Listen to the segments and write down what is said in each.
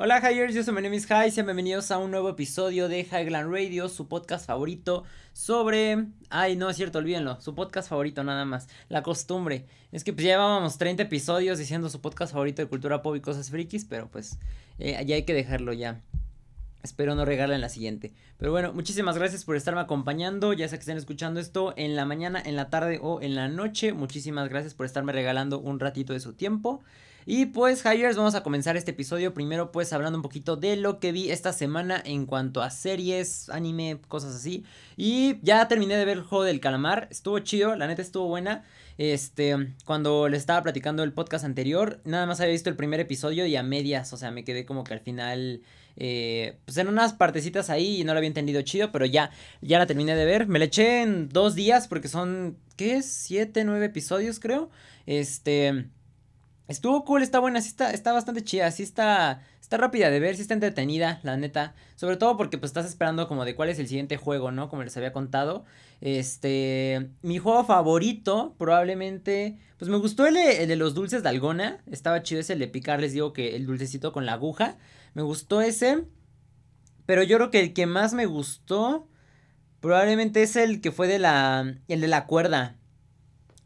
Hola Highers, yo soy my name is High, sean bienvenidos a un nuevo episodio de Highland Radio, su podcast favorito sobre... Ay, no es cierto, olvídenlo, su podcast favorito nada más, la costumbre. Es que pues ya llevábamos 30 episodios diciendo su podcast favorito de cultura pop y cosas frikis, pero pues eh, ya hay que dejarlo ya. Espero no en la siguiente. Pero bueno, muchísimas gracias por estarme acompañando. Ya sea que estén escuchando esto en la mañana, en la tarde o en la noche. Muchísimas gracias por estarme regalando un ratito de su tiempo. Y pues, Hires, vamos a comenzar este episodio. Primero, pues, hablando un poquito de lo que vi esta semana en cuanto a series, anime, cosas así. Y ya terminé de ver el juego del calamar. Estuvo chido, la neta estuvo buena. Este, cuando le estaba platicando el podcast anterior, nada más había visto el primer episodio y a medias. O sea, me quedé como que al final. Eh, pues en unas partecitas ahí y no lo había entendido chido, pero ya, ya la terminé de ver. Me la eché en dos días porque son, ¿qué? Siete, nueve episodios creo. Este, Estuvo cool, está buena, sí está, está bastante chida, sí está, está rápida de ver, sí está entretenida, la neta. Sobre todo porque pues estás esperando como de cuál es el siguiente juego, ¿no? Como les había contado. Este, mi juego favorito probablemente, pues me gustó el, el de los dulces de algona, estaba chido ese el de picar, les digo que el dulcecito con la aguja. Me gustó ese, pero yo creo que el que más me gustó probablemente es el que fue de la, el de la cuerda.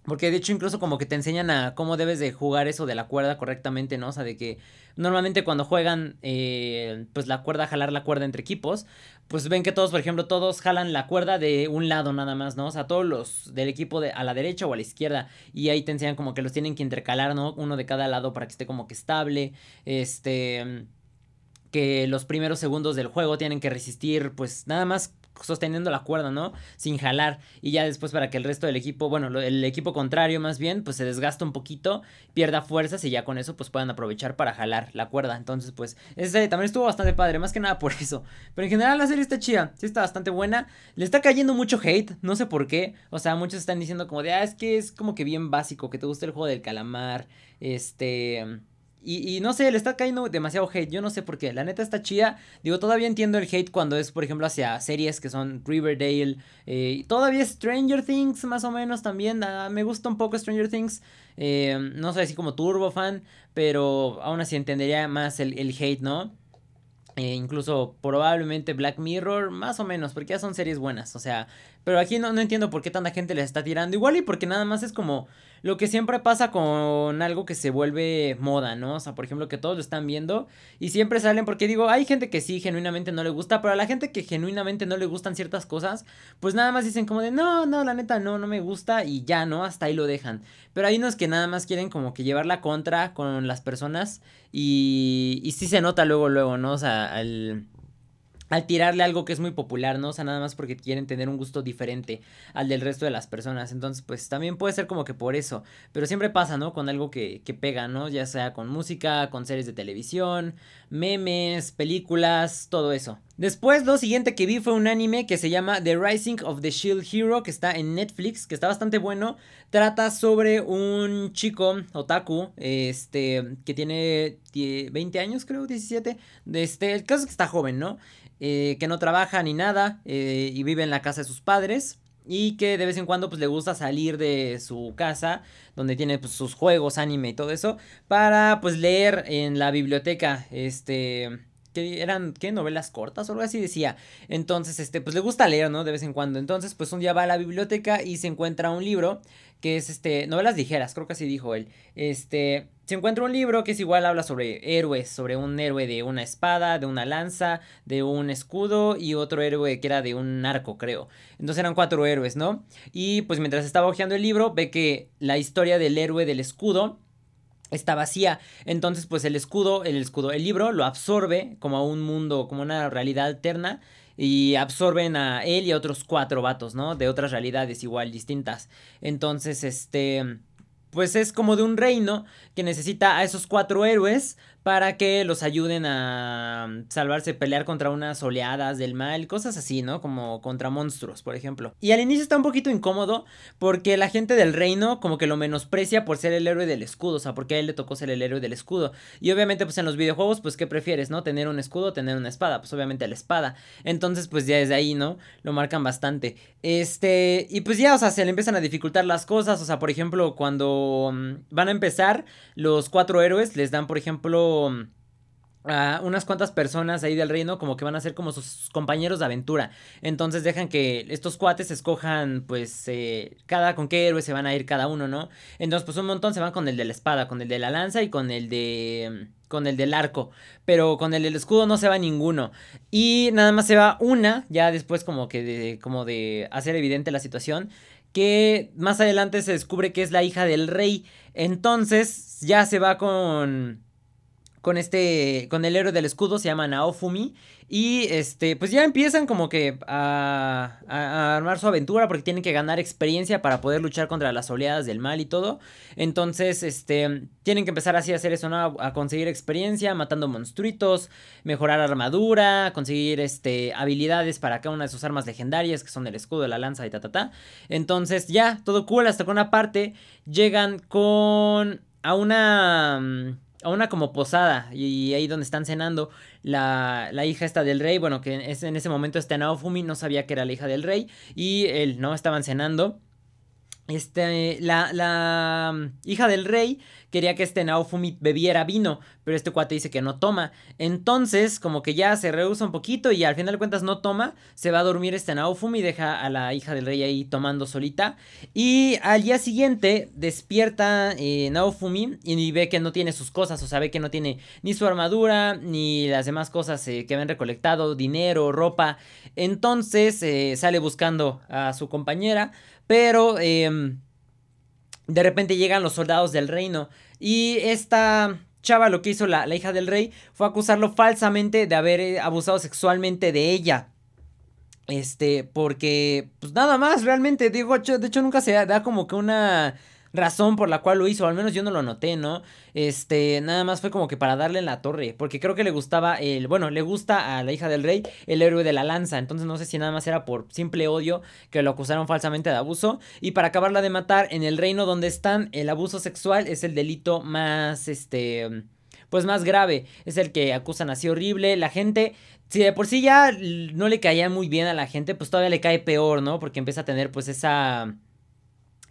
Porque de hecho incluso como que te enseñan a cómo debes de jugar eso de la cuerda correctamente, ¿no? O sea, de que normalmente cuando juegan eh, pues la cuerda, jalar la cuerda entre equipos, pues ven que todos, por ejemplo, todos jalan la cuerda de un lado nada más, ¿no? O sea, todos los del equipo de a la derecha o a la izquierda y ahí te enseñan como que los tienen que intercalar, ¿no? Uno de cada lado para que esté como que estable, este que los primeros segundos del juego tienen que resistir pues nada más sosteniendo la cuerda, ¿no? Sin jalar. Y ya después para que el resto del equipo, bueno, el equipo contrario más bien, pues se desgasta un poquito, pierda fuerzas y ya con eso pues puedan aprovechar para jalar la cuerda. Entonces pues ese también estuvo bastante padre, más que nada por eso. Pero en general la serie está chida, sí está bastante buena. Le está cayendo mucho hate, no sé por qué. O sea, muchos están diciendo como de, ah, es que es como que bien básico, que te gusta el juego del calamar, este... Y, no sé, le está cayendo demasiado hate. Yo no sé por qué. La neta está chida. Digo, todavía entiendo el hate cuando es, por ejemplo, hacia series que son Riverdale. Eh, todavía Stranger Things, más o menos también. Ah, me gusta un poco Stranger Things. Eh, no soy así como turbo fan. Pero aún así entendería más el, el hate, ¿no? Eh, incluso probablemente Black Mirror, más o menos, porque ya son series buenas. O sea, pero aquí no, no entiendo por qué tanta gente les está tirando. Igual y porque nada más es como lo que siempre pasa con algo que se vuelve moda, ¿no? O sea, por ejemplo, que todos lo están viendo y siempre salen porque digo, hay gente que sí, genuinamente no le gusta, pero a la gente que genuinamente no le gustan ciertas cosas, pues nada más dicen como de, no, no, la neta, no, no me gusta y ya, ¿no? Hasta ahí lo dejan. Pero hay unos que nada más quieren como que llevar la contra con las personas y, y sí se nota luego, luego, ¿no? O sea, al al tirarle algo que es muy popular, ¿no? O sea, nada más porque quieren tener un gusto diferente al del resto de las personas. Entonces, pues también puede ser como que por eso. Pero siempre pasa, ¿no? Con algo que, que pega, ¿no? Ya sea con música, con series de televisión, memes, películas, todo eso. Después, lo siguiente que vi fue un anime que se llama The Rising of the Shield Hero, que está en Netflix, que está bastante bueno. Trata sobre un chico, otaku, este, que tiene 20 años, creo, 17. Este, el caso es que está joven, ¿no? Eh, que no trabaja ni nada eh, y vive en la casa de sus padres y que de vez en cuando pues le gusta salir de su casa donde tiene pues, sus juegos, anime y todo eso para pues leer en la biblioteca este que eran, ¿qué? Novelas cortas o algo así decía. Entonces, este, pues le gusta leer, ¿no? De vez en cuando. Entonces, pues un día va a la biblioteca y se encuentra un libro que es, este, novelas ligeras, creo que así dijo él. Este, se encuentra un libro que es igual, habla sobre héroes, sobre un héroe de una espada, de una lanza, de un escudo y otro héroe que era de un arco, creo. Entonces eran cuatro héroes, ¿no? Y pues mientras estaba hojeando el libro, ve que la historia del héroe del escudo está vacía. Entonces, pues el escudo, el escudo, el libro lo absorbe como a un mundo, como una realidad alterna. Y absorben a él y a otros cuatro vatos, ¿no? De otras realidades igual distintas. Entonces, este. Pues es como de un reino que necesita a esos cuatro héroes para que los ayuden a mm, salvarse, pelear contra unas oleadas del mal, cosas así, ¿no? Como contra monstruos, por ejemplo. Y al inicio está un poquito incómodo porque la gente del reino como que lo menosprecia por ser el héroe del escudo, o sea, porque a él le tocó ser el héroe del escudo. Y obviamente pues en los videojuegos pues ¿qué prefieres, no? Tener un escudo o tener una espada, pues obviamente la espada. Entonces pues ya desde ahí, ¿no? Lo marcan bastante. Este, y pues ya, o sea, se le empiezan a dificultar las cosas, o sea, por ejemplo, cuando mm, van a empezar los cuatro héroes les dan, por ejemplo, a unas cuantas personas ahí del reino como que van a ser como sus compañeros de aventura. Entonces dejan que estos cuates escojan pues eh, cada con qué héroe se van a ir cada uno, ¿no? Entonces pues un montón se van con el de la espada, con el de la lanza y con el de con el del arco, pero con el del escudo no se va ninguno. Y nada más se va una, ya después como que de, como de hacer evidente la situación, que más adelante se descubre que es la hija del rey. Entonces ya se va con con este, con el héroe del escudo, se llama Naofumi. Y este, pues ya empiezan como que a, a, armar su aventura porque tienen que ganar experiencia para poder luchar contra las oleadas del mal y todo. Entonces, este, tienen que empezar así a hacer eso, ¿no? A, conseguir experiencia, matando monstruitos, mejorar armadura, conseguir este, habilidades para cada una de sus armas legendarias, que son el escudo, la lanza y ta, ta, ta. Entonces, ya, todo cool, hasta con una parte llegan con... a una mm, a una como posada y ahí donde están cenando la, la hija esta del rey, bueno, que es, en ese momento este Naofumi no sabía que era la hija del rey y él, ¿no? Estaban cenando. Este, la, la mm, hija del rey quería que este Naofumi bebiera vino, pero este cuate dice que no toma. Entonces, como que ya se rehúsa un poquito y al final de cuentas no toma, se va a dormir este Naofumi deja a la hija del rey ahí tomando solita. Y al día siguiente despierta eh, Naofumi y ve que no tiene sus cosas, o sea, ve que no tiene ni su armadura, ni las demás cosas eh, que habían recolectado, dinero, ropa. Entonces eh, sale buscando a su compañera pero em, de repente llegan los soldados del reino. Y esta chava lo que hizo la, hija del rey fue acusarlo falsamente de haber eh, abusado sexualmente de ella. Este, porque, pues nada más, realmente, digo, de hecho nunca se da como que una razón por la cual lo hizo, al menos yo no lo noté, ¿no? Este, nada más fue como que para darle en la torre, porque creo que le gustaba el, bueno, le gusta a la hija del rey el héroe de la lanza, entonces no sé si nada más era por simple odio que lo acusaron falsamente de abuso, y para acabarla de matar en el reino donde están, el abuso sexual es el delito más, este pues más grave. Es el que acusan así horrible. La gente, si de por sí ya no le caía muy bien a la gente, pues todavía le cae peor, ¿no? Porque empieza a tener pues esa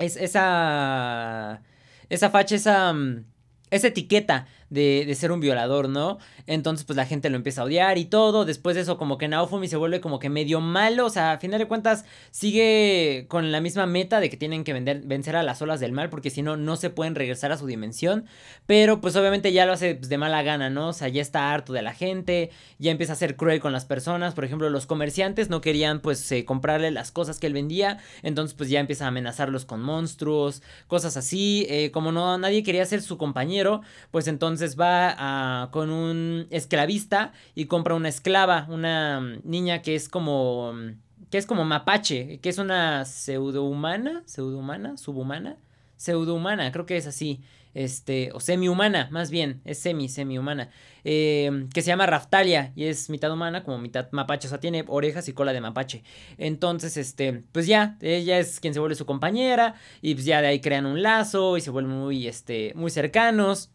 es, esa, esa facha, esa, mm, esa etiqueta de, de, ser un violador, ¿no? Entonces, pues la gente lo empieza a odiar y todo. Después de eso, como que Naofumi se vuelve como que medio malo. O sea, a final de cuentas, sigue con la misma meta de que tienen que vender, vencer a las olas del mal, porque si no, no se pueden regresar a su dimensión. Pero, pues obviamente ya lo hace pues, de mala gana, ¿no? O sea, ya está harto de la gente, ya empieza a ser cruel con las personas. Por ejemplo, los comerciantes no querían, pues, eh, comprarle las cosas que él vendía. Entonces, pues ya empieza a amenazarlos con monstruos, cosas así. Eh, como no, nadie quería ser su compañero, pues entonces entonces va con un esclavista y compra una esclava, una mm, niña que es como mm, que es como mapache, que es una pseudohumana, pseudohumana, subhumana, pseudohumana, creo que es así, este, o semi-humana, más bien, es semi, semi-humana, em, que se llama Raftalia y es mitad humana como mitad mapache, o sea, tiene orejas y cola de mapache. Entonces, este, pues ya, ella es quien se vuelve su compañera y pues ya de ahí crean un lazo y se vuelven muy, este, muy cercanos.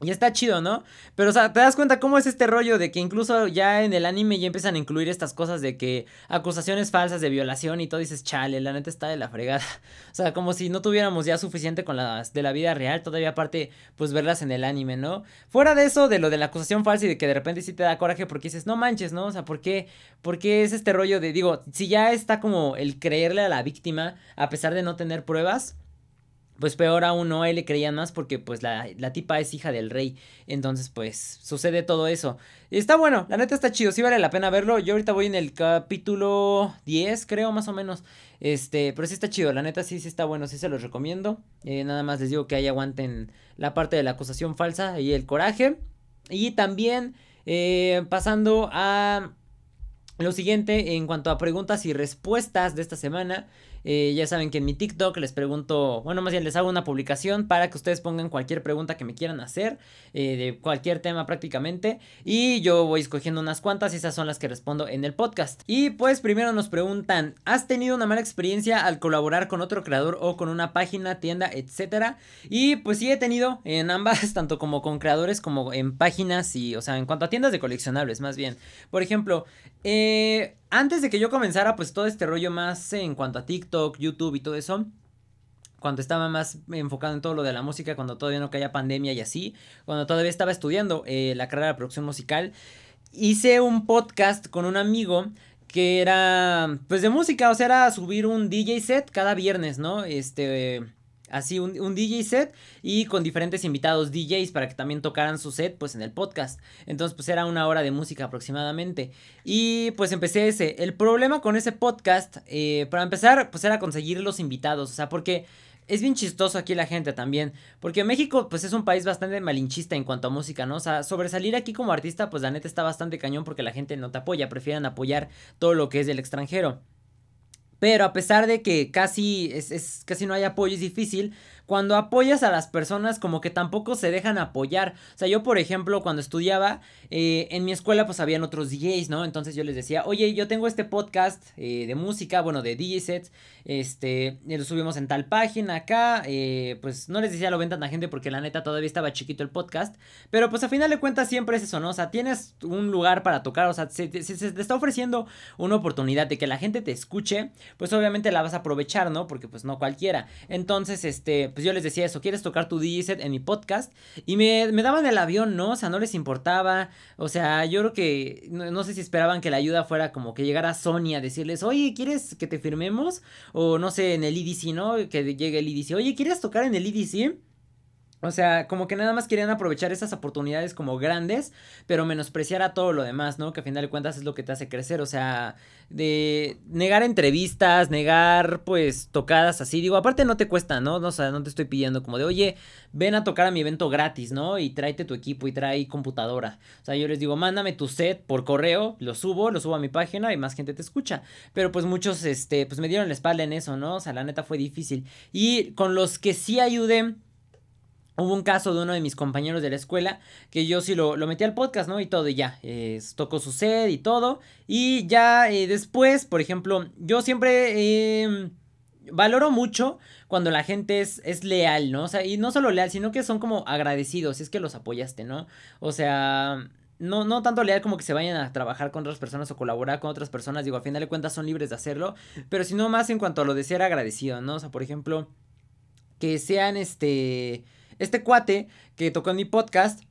Y está chido, ¿no? Pero, o sea, te das cuenta cómo es este rollo de que incluso ya en el anime ya empiezan a incluir estas cosas de que acusaciones falsas de violación y todo dices, chale, la neta está de la fregada. O sea, como si no tuviéramos ya suficiente con las de la vida real, todavía aparte, pues verlas en el anime, ¿no? Fuera de eso, de lo de la acusación falsa y de que de repente sí te da coraje porque dices, no manches, ¿no? O sea, ¿por qué? ¿Por qué es este rollo de, digo, si ya está como el creerle a la víctima a pesar de no tener pruebas? Pues peor aún no, él le creían más porque pues la, la, tipa es hija del rey. Entonces pues sucede todo eso. Está bueno, la neta está chido, sí vale la pena verlo. Yo ahorita voy en el capítulo 10 creo más o menos. Este, pero sí está chido, la neta sí, sí está bueno, sí se los recomiendo. Eh, nada más les digo que ahí aguanten la parte de la acusación falsa y el coraje. Y también eh, pasando a lo siguiente en cuanto a preguntas y respuestas de esta semana. Eh, ya saben que en mi TikTok les pregunto, bueno, más bien les hago una publicación para que ustedes pongan cualquier pregunta que me quieran hacer, eh, de cualquier tema prácticamente. Y yo voy escogiendo unas cuantas y esas son las que respondo en el podcast. Y pues primero nos preguntan, ¿has tenido una mala experiencia al colaborar con otro creador o con una página, tienda, etcétera? Y pues sí he tenido en ambas, tanto como con creadores como en páginas y, o sea, en cuanto a tiendas de coleccionables, más bien. Por ejemplo, eh antes de que yo comenzara pues todo este rollo más en cuanto a TikTok, YouTube y todo eso, cuando estaba más enfocado en todo lo de la música, cuando todavía no caía pandemia y así, cuando todavía estaba estudiando eh, la carrera de producción musical, hice un podcast con un amigo que era pues de música, o sea, era subir un DJ set cada viernes, ¿no? Este así un, un, DJ set y con diferentes invitados DJs para que también tocaran su set pues en el podcast. Entonces pues era una hora de música aproximadamente. Y pues empecé ese. El problema con ese podcast, eh, para empezar pues era conseguir los invitados, o sea, porque es bien chistoso aquí la gente también, porque México pues es un país bastante malinchista en cuanto a música, ¿no? O sea, sobresalir aquí como artista pues la neta está bastante cañón porque la gente no te apoya, prefieren apoyar todo lo que es del extranjero. Pero a pesar de que casi, es, es, casi no hay apoyo, es difícil, cuando apoyas a las personas como que tampoco se dejan apoyar. O sea, yo por ejemplo cuando estudiaba eh, en mi escuela pues habían otros DJs, ¿no? Entonces yo les decía, oye, yo tengo este podcast eh, de música, bueno, de DJ sets, este, lo subimos en tal página acá, eh, pues no les decía lo ven tanta gente porque la neta todavía estaba chiquito el podcast, pero pues a final de cuentas siempre es eso, ¿no? O sea, tienes un lugar para tocar, o sea, se, se te está ofreciendo una oportunidad de que la gente te escuche, pues obviamente la vas a aprovechar, ¿no? Porque pues no cualquiera. Entonces, este pues yo les decía eso, ¿quieres tocar tu DJ en mi podcast? Y me, me daban el avión, ¿no? O sea, no les importaba. O sea, yo creo que no, sé si esperaban que la ayuda fuera como que llegara Sony a decirles, oye, ¿quieres que te firmemos? O no sé, en el EDC, ¿no? Que llegue el EDC, oye, ¿quieres tocar en el EDC? O sea, como que nada más querían aprovechar esas oportunidades como grandes, pero menospreciar a todo lo demás, ¿no? Que a final de cuentas es lo que te hace crecer, o sea, de negar entrevistas, negar pues tocadas así, digo, aparte no te cuesta, ¿no? O sea, no te estoy pidiendo como de, oye, ven a tocar a mi evento gratis, ¿no? Y tráete tu equipo y trae computadora. O sea, yo les digo, mándame tu set por correo, lo subo, lo subo a mi página y más gente te escucha. Pero pues muchos, este, pues me dieron la espalda en eso, ¿no? O sea, la neta fue difícil. Y con los que sí ayudé Hubo un caso de uno de mis compañeros de la escuela que yo sí lo, lo metí al podcast, ¿no? Y todo, y ya, tocó su sed y todo. Y ya eh, después, por ejemplo, yo siempre em, valoro mucho cuando la gente es, es leal, ¿no? O sea, y no solo leal, sino que son como agradecidos, es que los apoyaste, ¿no? O sea, no, no tanto leal como que se vayan a trabajar con otras personas o colaborar con otras personas, digo, a final de cuentas son libres de hacerlo, pero sino más en cuanto a lo de ser agradecido, ¿no? O sea, por ejemplo, que sean este este cuate que tocó en mi podcast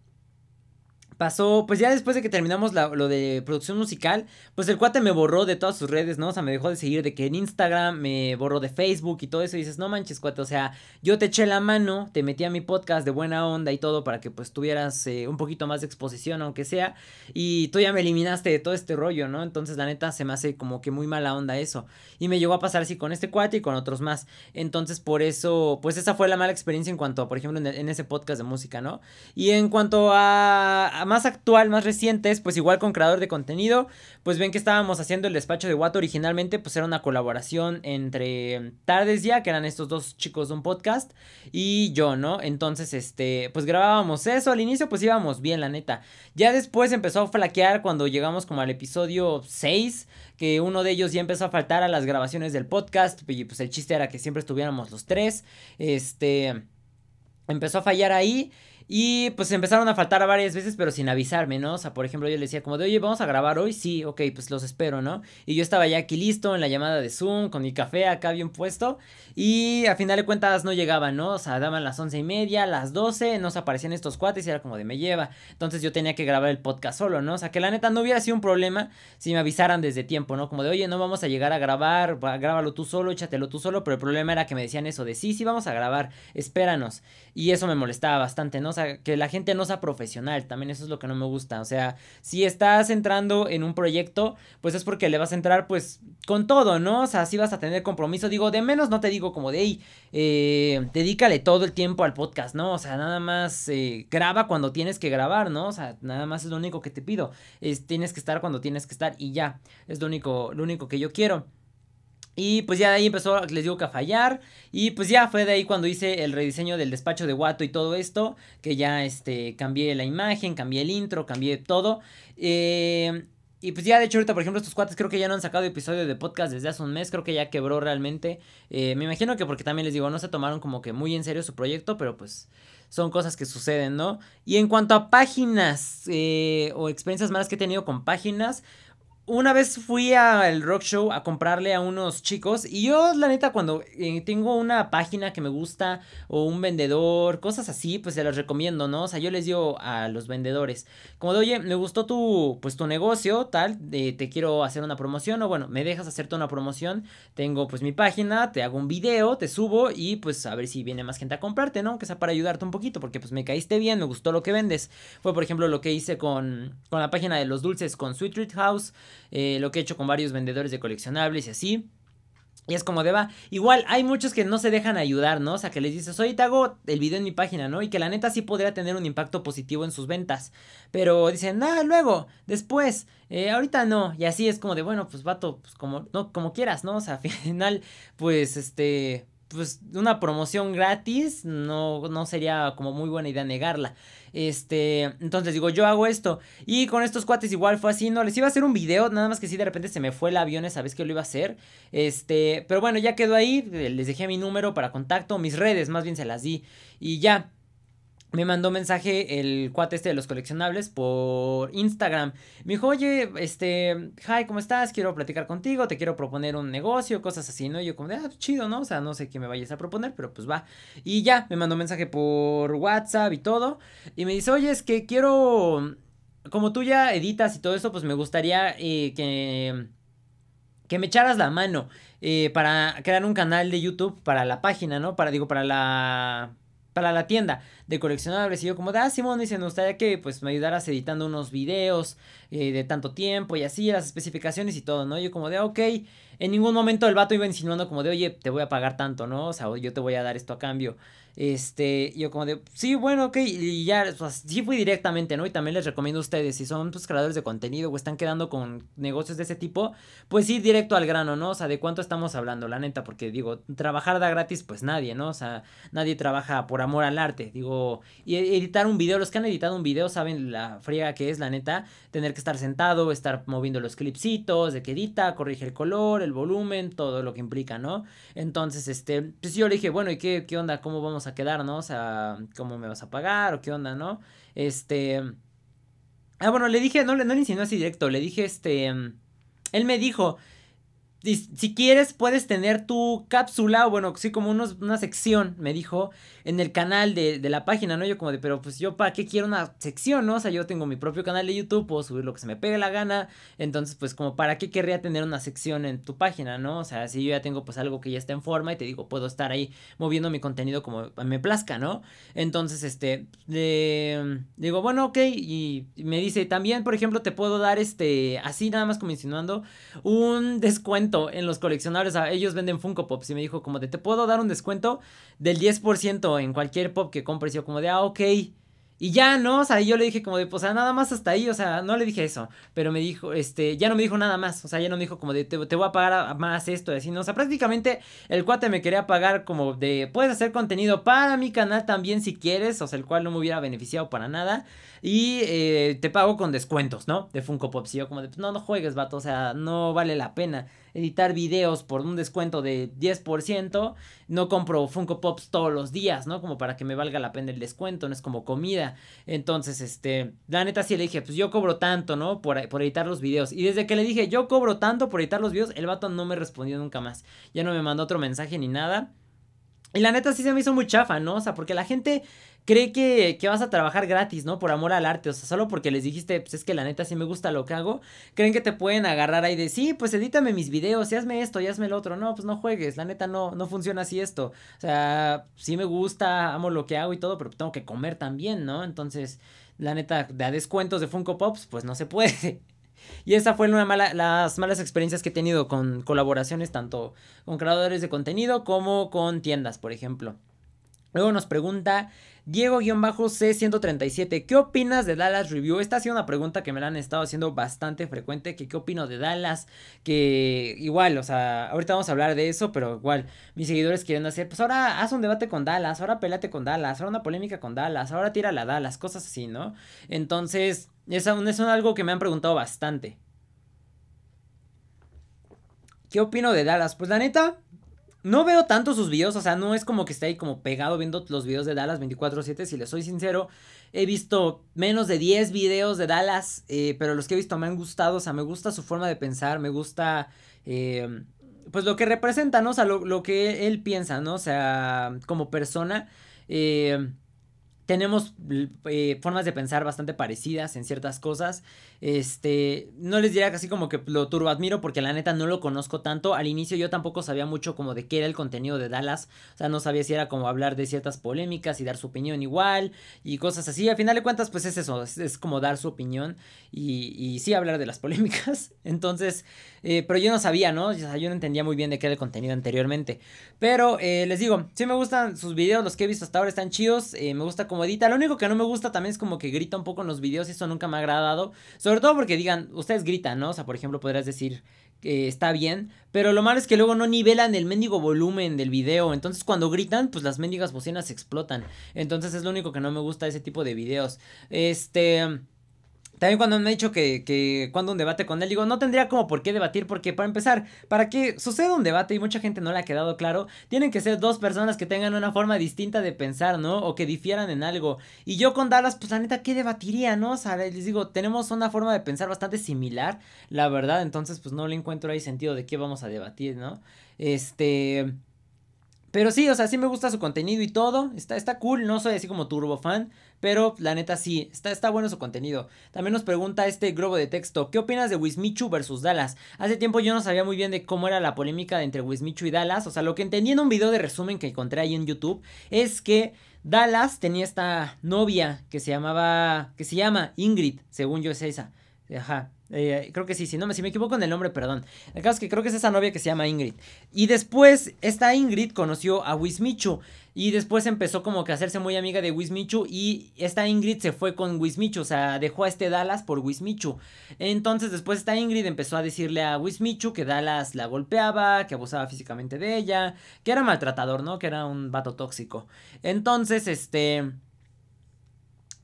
pasó, pues ya después de que terminamos lo de producción musical, pues el cuate me borró de todas sus redes, ¿no? O sea, me dejó de seguir de que en Instagram, me borró de Facebook y todo eso. Y dices, no manches, cuate, o sea, yo te eché la mano, te metí a mi podcast de buena onda y todo para que pues tuvieras eh, un poquito más de exposición, aunque sea. Y tú ya me eliminaste de todo este rollo, ¿no? Entonces, la neta, se me hace como que muy mala onda eso. Y me llegó a pasar así con este cuate y con otros más. Entonces, por eso, pues esa fue la mala experiencia en cuanto a, por ejemplo, en, ese podcast de música, ¿no? Y en cuanto a más actual, más recientes, pues igual con creador de contenido, pues ven que estábamos haciendo el despacho de Watt originalmente, pues era una colaboración entre Tardes Ya, que eran estos dos chicos de un podcast, y yo, ¿no? Entonces, este, pues grabábamos eso, al inicio pues íbamos bien, la neta. Ya después empezó a flaquear cuando llegamos como al episodio 6, que uno de ellos ya empezó a faltar a las grabaciones del podcast, y pues el chiste era que siempre estuviéramos los tres, este, empezó a fallar ahí. Y pues empezaron a faltar varias veces, pero sin avisarme, ¿no? O sea, por ejemplo, yo le decía como de, oye, vamos a grabar hoy, sí, ok, pues los espero, ¿no? Y yo estaba ya aquí listo en la llamada de Zoom, con mi café acá bien puesto, y a final de cuentas no llegaban, ¿no? O sea, daban las once y media, las doce, no se aparecían estos cuates y era como de me lleva. Entonces yo tenía que grabar el podcast solo, ¿no? O sea, que la neta no hubiera sido un problema si me avisaran desde tiempo, ¿no? Como de, oye, no vamos a llegar a grabar, grábalo tú solo, échatelo tú solo, pero el problema era que me decían eso de, sí, sí, vamos a grabar, espéranos. Y eso me molestaba bastante, ¿no? O sea, que la gente no sea profesional, también eso es lo que no me gusta. O sea, si estás entrando en un proyecto, pues es porque le vas a entrar pues con todo, ¿no? O sea, si vas a tener compromiso. Digo, de menos no te digo como de, hey, eh, dedícale todo el tiempo al podcast, ¿no? O sea, nada más eh, graba cuando tienes que grabar, ¿no? O sea, nada más es lo único que te pido. Es, tienes que estar cuando tienes que estar y ya. Es lo único, lo único que yo quiero. Y pues ya de ahí empezó, les digo que a fallar. Y pues ya fue de ahí cuando hice el rediseño del despacho de Wato y todo esto. Que ya este, cambié la imagen, cambié el intro, cambié todo. Eh, y pues ya de hecho ahorita, por ejemplo, estos cuates creo que ya no han sacado episodio de podcast desde hace un mes. Creo que ya quebró realmente. Eh, me imagino que porque también les digo, no se tomaron como que muy en serio su proyecto. Pero pues son cosas que suceden, ¿no? Y en cuanto a páginas eh, o experiencias malas que he tenido con páginas una vez fui al rock show a comprarle a unos chicos y yo la neta cuando eh, tengo una página que me gusta o un vendedor, cosas así, pues se las recomiendo, ¿no? O sea, yo les digo a los vendedores, como de, oye, me gustó tu, pues tu negocio, tal, te quiero hacer una promoción o bueno, me dejas hacerte una promoción, tengo pues mi página, te hago un video, te subo y pues a ver si viene más gente a comprarte, ¿no? Que sea para ayudarte un poquito porque pues me caíste bien, me gustó lo que vendes. Fue por ejemplo lo que hice con, con la página de los dulces con Sweet Treat House. Eh, lo que he hecho con varios vendedores de coleccionables y así. Y es como de va. Igual hay muchos que no se dejan ayudar, ¿no? O sea, que les dices, oye, te hago el video en mi página, ¿no? Y que la neta sí podría tener un impacto positivo en sus ventas. Pero dicen, ah, luego, después, eh, ahorita no. Y así es como de, bueno, pues vato, pues como, no, como quieras, ¿no? O sea, al final, pues, este, pues una promoción gratis no, no sería como muy buena idea negarla. Este, entonces digo, yo hago esto. Y con estos cuates igual fue así, no, les iba a hacer un video, nada más que si de repente se me fue el avión esa vez que lo iba a hacer. Este, pero bueno, ya quedó ahí, les dejé mi número para contacto, mis redes más bien se las di. Y ya, me mandó mensaje el cuate este de los coleccionables por Instagram. Me dijo, oye, este, hi, ¿cómo estás? Quiero platicar contigo, te quiero proponer un negocio, cosas así, ¿no? Y yo como de, ah, chido, ¿no? O sea, no sé qué me vayas a proponer, pero pues va. Y ya, me mandó mensaje por WhatsApp y todo. Y me dice, oye, es que quiero, como tú ya editas y todo eso, pues me gustaría eh, que, que me echaras la mano eh, para crear un canal de YouTube para la página, ¿no? Para, digo, para la para la tienda de coleccionables. Y yo como de, ah, Simón, dice, me gustaría que pues me ayudaras editando unos videos eh, de tanto tiempo y así, las especificaciones y todo, ¿no? Yo como de, ok, en ningún momento el vato iba insinuando como de, oye, te voy a pagar tanto, ¿no? O sea, yo te voy a dar esto a cambio. Este, yo como de, sí, bueno, ok, y ya, pues sí fui directamente, ¿no? Y también les recomiendo a ustedes, si son pues creadores de contenido o están quedando con negocios de ese tipo, pues ir directo al grano, ¿no? O sea, de cuánto estamos hablando, la neta, porque digo, trabajar da gratis, pues nadie, ¿no? O sea, nadie trabaja por amor al arte, digo, y editar un video, los que han editado un video saben la friega que es, la neta, tener que estar sentado, estar moviendo los clipsitos, de que edita, corrige el color, el volumen, todo lo que implica, ¿no? Entonces, este, pues yo le dije, bueno, ¿y qué, qué onda? ¿Cómo vamos a quedar, no? O sea, ¿cómo me vas a pagar o qué onda, no? Este... Ah, bueno, le dije, no, no le insinué así directo, le dije, este... Él me dijo, si quieres puedes tener tu cápsula o bueno, sí como unos, una sección, me dijo, en el canal de, de, la página, ¿no? Yo como de, pero pues yo para qué quiero una sección, ¿no? O sea, yo tengo mi propio canal de YouTube, puedo subir lo que se me pegue la gana, entonces pues como para qué querría tener una sección en tu página, ¿no? O sea, si yo ya tengo pues algo que ya está en forma y te digo, puedo estar ahí moviendo mi contenido como me plazca, ¿no? Entonces, este, digo, bueno, ok, y, y me dice, también, por ejemplo, te puedo dar este, así nada más como insinuando, un descuento en los coleccionables. ellos venden Funko Pops y me dijo como de te puedo dar un descuento del 10% en cualquier pop que compres. Y yo como de, ah, ok. Y ya, ¿no? O sea, yo le dije como de, pues, nada más hasta ahí, o sea, no le dije eso, pero me dijo, este, ya no me dijo nada más, o sea, ya no me dijo como de, te, voy a pagar más esto, y así, ¿no? O sea, prácticamente el cuate me quería pagar como de, puedes hacer contenido para mi canal también si quieres, o sea, el cual no me hubiera beneficiado para nada, y eh, te pago con descuentos, ¿no? De Funko Pops, y yo como de, pues, no, no juegues, vato, o sea, no vale la pena editar videos por un descuento de 10%, no compro Funko Pops todos los días, ¿no? Como para que me valga la pena el descuento, no es como comida. Entonces, este, la neta sí le dije, pues yo cobro tanto, ¿no? Por, por editar los videos. Y desde que le dije, yo cobro tanto por editar los videos, el vato no me respondió nunca más. Ya no me mandó otro mensaje ni nada. Y la neta sí se me hizo muy chafa, ¿no? O sea, porque la gente cree que, que, vas a trabajar gratis, ¿no? Por amor al arte, o sea, solo porque les dijiste, pues es que la neta sí me gusta lo que hago, creen que te pueden agarrar ahí de, sí, pues edítame mis videos y hazme esto y hazme lo otro, no, pues no juegues, la neta no, no funciona así esto, o sea, sí me gusta, amo lo que hago y todo, pero tengo que comer también, ¿no? Entonces, la neta, de descuentos de Funko Pops, pues no se puede. Y esa fue una mala, las malas experiencias que he tenido con colaboraciones tanto con creadores de contenido como con tiendas, por ejemplo. Luego nos pregunta Diego-C137, ¿qué opinas de Dallas Review? Esta ha sido una pregunta que me la han estado haciendo bastante frecuente, qué opino de Dallas, que igual, o sea, ahorita vamos a hablar de eso, pero igual, mis seguidores quieren hacer, pues ahora haz un debate con Dallas, ahora pelate con Dallas, ahora una polémica con Dallas, ahora tira la Dallas, cosas así, ¿no? Entonces, es, es algo que me han preguntado bastante. ¿Qué opino de Dallas? Pues la neta, no veo tanto sus videos, o sea, no es como que esté ahí como pegado viendo los videos de Dallas 24/7, si les soy sincero. He visto menos de 10 videos de Dallas, eh, pero los que he visto me han gustado, o sea, me gusta su forma de pensar, me gusta, eh, pues lo que representa, ¿no? O sea, lo, lo, que él piensa, ¿no? O sea, como persona. Eh, tenemos eh, formas de pensar bastante parecidas en ciertas cosas. Este, no les diría casi como que lo turbo admiro porque la neta no lo conozco tanto. Al inicio yo tampoco sabía mucho como de qué era el contenido de Dallas. O sea, no sabía si era como hablar de ciertas polémicas y dar su opinión igual y cosas así. Al final de cuentas, pues es eso, es, como dar su opinión y, y, sí hablar de las polémicas. Entonces, eh, pero yo no sabía, ¿no? O sea, yo no entendía muy bien de qué era el contenido anteriormente. Pero eh, les digo, sí me gustan sus videos, los que he visto hasta ahora están chidos. me gusta como lo único que no me gusta también es como que grita un poco en los videos y eso nunca me ha agradado. Sobre todo porque digan, ustedes gritan, ¿no? O sea, por ejemplo, podrías decir que está bien, pero lo malo es que luego no nivelan el mendigo volumen del video. Entonces cuando gritan, pues las mendigas bocinas explotan. Entonces es lo único que no me gusta ese tipo de videos. Este... También cuando me han dicho que, que cuando un debate con él, digo, no tendría como por qué debatir, porque para empezar, para que suceda un debate y mucha gente no le ha quedado claro, tienen que ser dos personas que tengan una forma distinta de pensar, ¿no? O que difieran en algo. Y yo con Dallas, pues la neta, ¿qué debatiría, no? O sea, les digo, tenemos una forma de pensar bastante similar, la verdad, entonces pues no le encuentro ahí sentido de qué vamos a debatir, ¿no? Este... Pero sí, o sea, sí me gusta su contenido y todo. Está, está cool, no soy así como turbo fan. Pero la neta sí, está, está bueno su contenido. También nos pregunta este globo de texto, ¿qué opinas de Wismichu versus Dallas? Hace tiempo yo no sabía muy bien de cómo era la polémica entre Wismichu y Dallas. O sea, lo que entendí en un video de resumen que encontré ahí en YouTube es que Dallas tenía esta novia que se llamaba, que se llama Ingrid, según yo es esa. Ajá. Eh, creo que sí, si no si me equivoco en el nombre, perdón. El caso es que creo que es esa novia que se llama Ingrid. Y después, esta Ingrid conoció a Wismichu. Y después empezó como que a hacerse muy amiga de Wismichu. Y esta Ingrid se fue con Wismichu. O sea, dejó a este Dallas por Wismichu. Entonces, después esta Ingrid empezó a decirle a Wismichu que Dallas la golpeaba, que abusaba físicamente de ella, que era maltratador, ¿no? Que era un vato tóxico. Entonces, este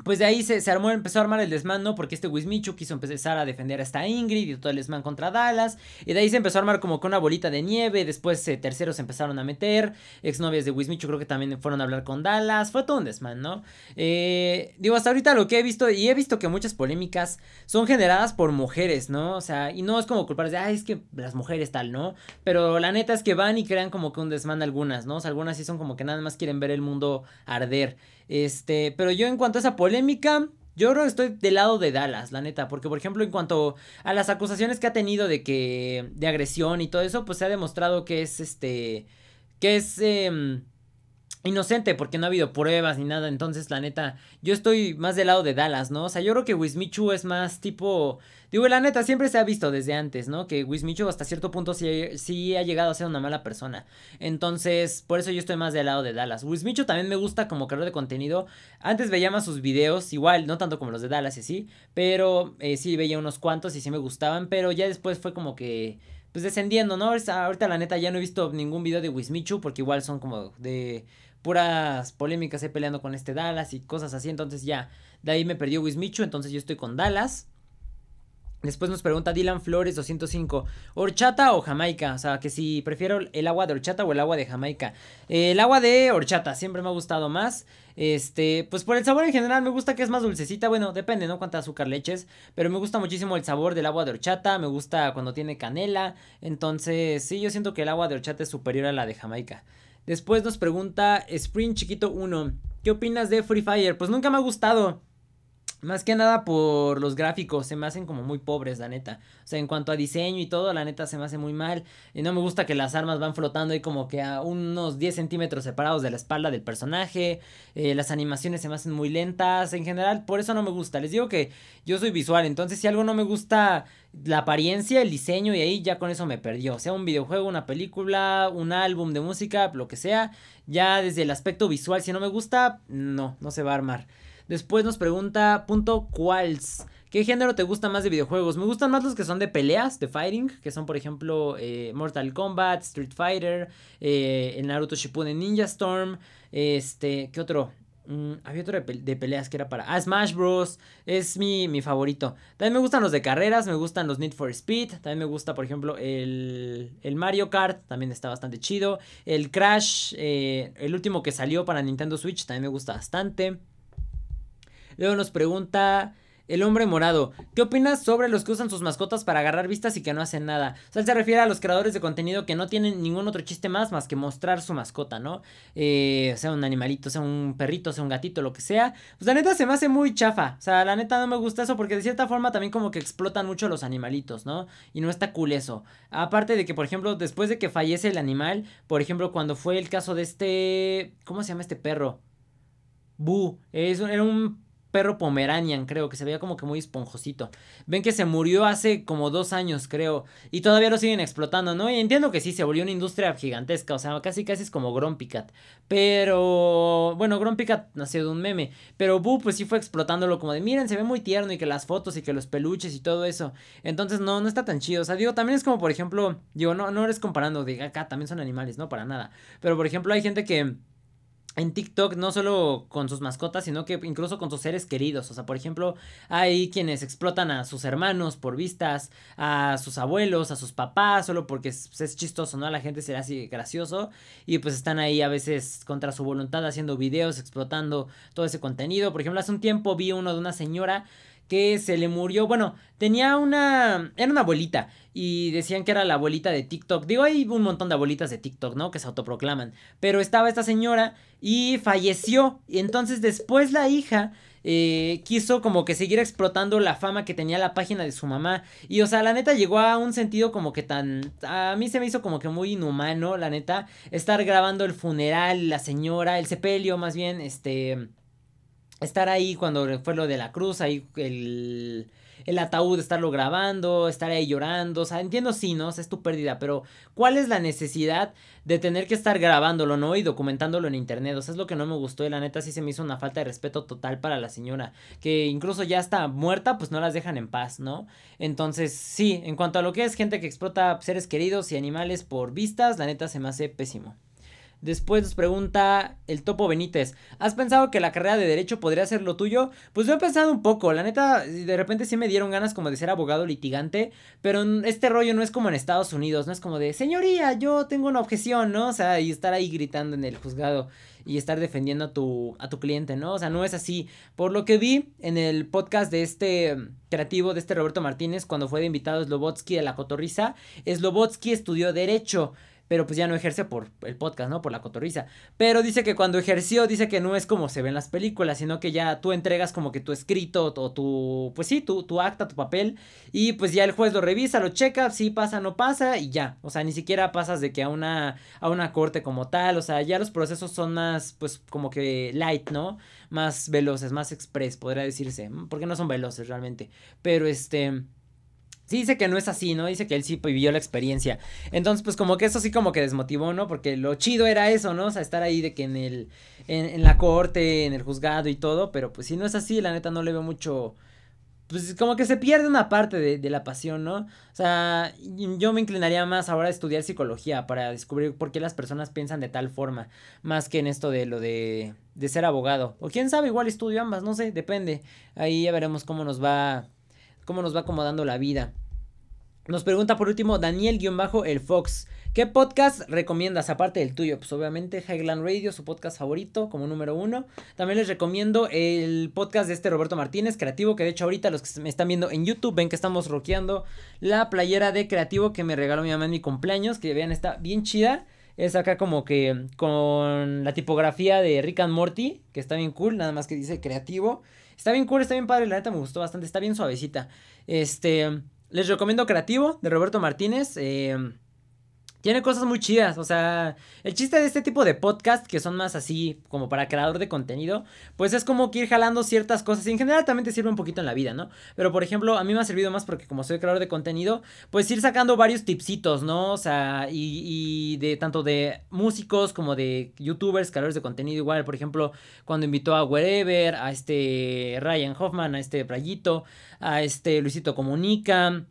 pues de ahí se, se, armó, empezó a armar el desmán, ¿no? Porque este Wismichu quiso empezar a defender a esta Ingrid y todo el desmán contra Dallas. Y de ahí se empezó a armar como con una bolita de nieve. Después eh, terceros empezaron a meter. Exnovias de Wismichu creo que también fueron a hablar con Dallas. Fue todo un desmán, ¿no? Eh, digo, hasta ahorita lo que he visto, y he visto que muchas polémicas son generadas por mujeres, ¿no? O sea, y no es como culparles de, ay, es que las mujeres tal, ¿no? Pero la neta es que van y crean como que un desmán algunas, ¿no? O sea, algunas sí son como que nada más quieren ver el mundo arder. Este, pero yo en cuanto a esa polémica, yo creo que estoy del lado de Dallas, la neta, porque por ejemplo en cuanto a las acusaciones que ha tenido de que de agresión y todo eso, pues se ha demostrado que es este que es eh, inocente porque no ha habido pruebas ni nada. Entonces, la neta, yo estoy más del lado de Dallas, ¿no? O sea, yo creo que Wismichu es más tipo. Digo, la neta, siempre se ha visto desde antes, ¿no? Que Wismichu hasta cierto punto sí, sí, ha llegado a ser una mala persona. Entonces, por eso yo estoy más del lado de Dallas. Wismichu también me gusta como creador de contenido. Antes veía más sus videos, igual, no tanto como los de Dallas y así. Pero eh, sí veía unos cuantos y sí me gustaban. Pero ya después fue como que pues descendiendo, ¿no? Ahorita la neta ya no he visto ningún video de Wismichu porque igual son como de puras polémicas ahí peleando con este Dallas y cosas así. Entonces ya, de ahí me perdió Wismichu. Entonces yo estoy con Dallas. Después nos pregunta Dylan Flores 205, ¿horchata o jamaica? O sea, que si prefiero el agua de horchata o el agua de jamaica. el agua de horchata siempre me ha gustado más. Este, pues por el sabor en general me gusta que es más dulcecita. Bueno, depende, ¿no? Cuánta azúcar le eches. Pero me gusta muchísimo el sabor del agua de horchata. Me gusta cuando tiene canela. Entonces, sí, yo siento que el agua de horchata es superior a la de jamaica. Después nos pregunta Spring Chiquito 1. ¿Qué opinas de Free Fire? Pues nunca me ha gustado. Más que nada por los gráficos, se me hacen como muy pobres, la neta. O sea, en cuanto a diseño y todo, la neta se me hace muy mal. Y no me gusta que las armas van flotando ahí como que a unos 10 centímetros separados de la espalda del personaje. Eh, las animaciones se me hacen muy lentas. En general, por eso no me gusta. Les digo que yo soy visual, entonces si algo no me gusta la apariencia, el diseño y ahí ya con eso me perdió. Sea un videojuego, una película, un álbum de música, lo que sea. Ya desde el aspecto visual, si no me gusta, no, no se va a armar. Después nos pregunta, punto, ¿cuáles? ¿Qué género te gusta más de videojuegos? Me gustan más los que son de peleas, de fighting, que son por ejemplo eh, Mortal Kombat, Street Fighter, eh, el Naruto Shippuden Ninja Storm, este, ¿qué otro? Mm, había otro de, peleas que era para. Ah, Smash Bros. Es mi, mi, favorito. También me gustan los de carreras, me gustan los Need for Speed. También me gusta, por ejemplo, el, el Mario Kart. También está bastante chido. El Crash, eh, el último que salió para Nintendo Switch, también me gusta bastante. Luego nos pregunta el hombre morado. ¿Qué opinas sobre los que usan sus mascotas para agarrar vistas y que no hacen nada? O sea, él se refiere a los creadores de contenido que no tienen ningún otro chiste más más que mostrar su mascota, ¿no? Eh, sea un animalito, sea un perrito, sea un gatito, lo que sea. Pues la neta se me hace muy chafa. O sea, la neta no me gusta eso porque de cierta forma también como que explotan mucho los animalitos, ¿no? Y no está cool eso. Aparte de que, por ejemplo, después de que fallece el animal, por ejemplo, cuando fue el caso de este... ¿Cómo se llama este perro? Bu. Era un perro pomeranian, creo, que se veía como que muy esponjosito. Ven que se murió hace como dos años, creo, y todavía lo siguen explotando, ¿no? Y entiendo que sí, se volvió una industria gigantesca, o sea, casi casi es como Grumpy Cat. Pero, bueno, Grumpy Cat nació de un meme, pero Boo pues sí fue explotándolo como de, miren, se ve muy tierno y que las fotos y que los peluches y todo eso. Entonces, no, no está tan chido. O sea, digo, también es como, por ejemplo, digo, no, no eres comparando, de acá también son animales, no, para nada. Pero, por ejemplo, hay gente que en TikTok no solo con sus mascotas, sino que incluso con sus seres queridos. O sea, por ejemplo, hay quienes explotan a sus hermanos por vistas, a sus abuelos, a sus papás, solo porque es, chistoso, ¿no? A la gente será así gracioso. Y pues están ahí a veces contra su voluntad haciendo videos, explotando todo ese contenido. Por ejemplo, hace un tiempo vi uno de una señora que se le murió, bueno, tenía una, era una abuelita y decían que era la abuelita de TikTok. Digo, hay un montón de abuelitas de TikTok, ¿no? Que se autoproclaman. Pero estaba esta señora y falleció. Y entonces después la hija eh, quiso como que seguir explotando la fama que tenía la página de su mamá. Y o sea, la neta llegó a un sentido como que tan... A mí se me hizo como que muy inhumano, la neta. Estar grabando el funeral, la señora, el sepelio más bien, este estar ahí cuando fue lo de la cruz, ahí el, el ataúd, estarlo grabando, estar ahí llorando, o sea, entiendo sí, ¿no? O sea, es tu pérdida, pero ¿cuál es la necesidad de tener que estar grabándolo, ¿no? Y documentándolo en internet, o sea, es lo que no me gustó y la neta sí se me hizo una falta de respeto total para la señora, que incluso ya está muerta, pues no las dejan en paz, ¿no? Entonces, sí, en cuanto a lo que es gente que explota seres queridos y animales por vistas, la neta se me hace pésimo. Después nos pregunta el Topo Benítez, ¿has pensado que la carrera de derecho podría ser lo tuyo? Pues yo he pensado un poco, la neta, de repente sí me dieron ganas como de ser abogado litigante, pero este rollo no es como en Estados Unidos, no es como de, señoría, yo tengo una objeción, ¿no? O sea, y estar ahí gritando en el juzgado y estar defendiendo a tu, a tu cliente, ¿no? O sea, no es así. Por lo que vi en el podcast de este creativo, de este Roberto Martínez, cuando fue de invitado Slobotsky de la Cotorriza, Slobotsky estudió derecho pero pues ya no ejerce por el podcast, ¿no? Por la cotorriza. Pero dice que cuando ejerció, dice que no es como se ve en las películas, sino que ya tú entregas como que tu escrito o tu, pues sí, tu, tu acta, tu papel, y pues ya el juez lo revisa, lo checa, si pasa, no pasa, y ya. O sea, ni siquiera pasas de que a una, a una corte como tal, o sea, ya los procesos son más, pues como que light, ¿no? Más veloces, más express, podría decirse, porque no son veloces realmente. Pero este... Sí dice que no es así, ¿no? Dice que él sí vivió la experiencia. Entonces, pues como que eso sí como que desmotivó, ¿no? Porque lo chido era eso, ¿no? O sea, estar ahí de que en el, en, la corte, en el juzgado y todo, pero pues si no es así, la neta no le veo mucho, pues como que se pierde una parte de, la pasión, ¿no? O sea, yo me inclinaría más ahora a estudiar psicología para descubrir por qué las personas piensan de tal forma, más que en esto de lo de, de ser abogado. O quién sabe, igual estudio ambas, no sé, depende. Ahí ya veremos cómo nos va cómo nos va acomodando la vida. Nos pregunta por último Daniel-el Fox. ¿Qué podcast recomiendas aparte del tuyo? Pues obviamente Highland Radio, su podcast favorito como número uno. También les recomiendo el podcast de este Roberto Martínez, Creativo, que de hecho ahorita los que me están viendo en YouTube ven que estamos rockeando la playera de Creativo que me regaló mi mamá en mi cumpleaños, que vean está bien chida. Es acá como que con la tipografía de Rick and Morty, que está bien cool, nada más que dice Creativo. Está bien cool, está bien padre, la neta me gustó bastante, está bien suavecita. Este, les recomiendo Creativo de Roberto Martínez. Eh, tiene cosas muy chidas, o sea, el chiste de este tipo de podcast que son más así como para creador de contenido, pues es como que ir jalando ciertas cosas y en general también te sirve un poquito en la vida, ¿no? Pero por ejemplo, a mí me ha servido más porque como soy creador de contenido, pues ir sacando varios tipsitos, ¿no? O sea, y, y de tanto de músicos como de youtubers, creadores de contenido igual, por ejemplo, cuando invitó a Wherever, a este Ryan Hoffman, a este Brayito, a este Luisito Comunica,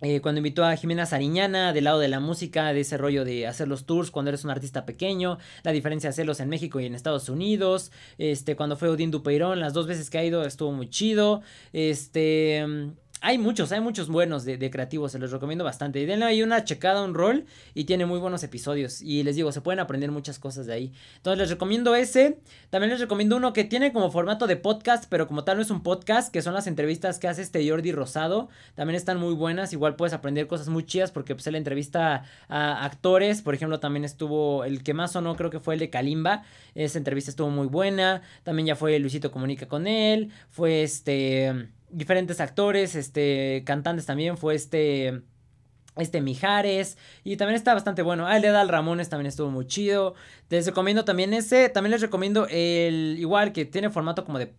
eh, cuando invitó a Jimena Sariñana del lado de la música, de ese rollo de hacer los tours cuando eres un artista pequeño, la diferencia de hacerlos en México y en Estados Unidos, este, cuando fue Odín Dupeirón, las dos veces que ha ido estuvo muy chido, este, hay muchos, hay muchos buenos de, creativos, se los recomiendo bastante. Y denle ahí una checada, un rol, y tiene muy buenos episodios. Y les digo, se pueden aprender muchas cosas de ahí. Entonces les recomiendo ese. También les recomiendo uno que tiene como formato de podcast, pero como tal no es un podcast, que son las entrevistas que hace este Jordi Rosado. También están muy buenas, igual puedes aprender cosas muy chidas porque pues él entrevista a actores. Por ejemplo, también estuvo el que más sonó, creo que fue el de Kalimba. Esa entrevista estuvo muy buena. También ya fue Luisito Comunica con él. Fue este diferentes actores, este, cantantes también, fue este, este Mijares, y también está bastante bueno. Ah, el de Dal Ramones también estuvo muy chido. Les recomiendo también ese, también les recomiendo el, igual que tiene formato como de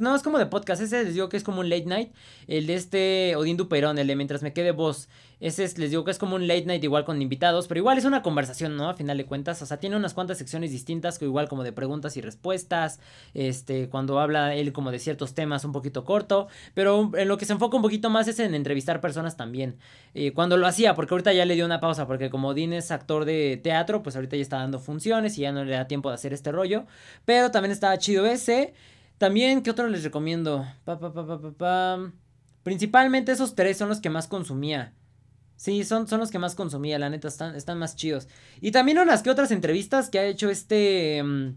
no, es como de podcast. Ese les digo que es como un late night. El de este Odín Duperón, el de Mientras me quede voz. Ese les digo que es como un late night igual con invitados. Pero igual es una conversación, ¿no? A final de cuentas. O sea, tiene unas cuantas secciones distintas. Que igual como de preguntas y respuestas. Este, cuando habla él como de ciertos temas un poquito corto. Pero en lo que se enfoca un poquito más es en entrevistar personas también. Eh, cuando lo hacía, porque ahorita ya le dio una pausa. Porque como Odín es actor de teatro, pues ahorita ya está dando funciones y ya no le da tiempo de hacer este rollo. Pero también estaba chido ese. También, ¿qué otro les recomiendo? Pa, pa, pa, Principalmente esos tres son los que más consumía. Sí, son, son los que más consumía, la neta, están, están más chidos. Y también unas que otras entrevistas que ha hecho este mm,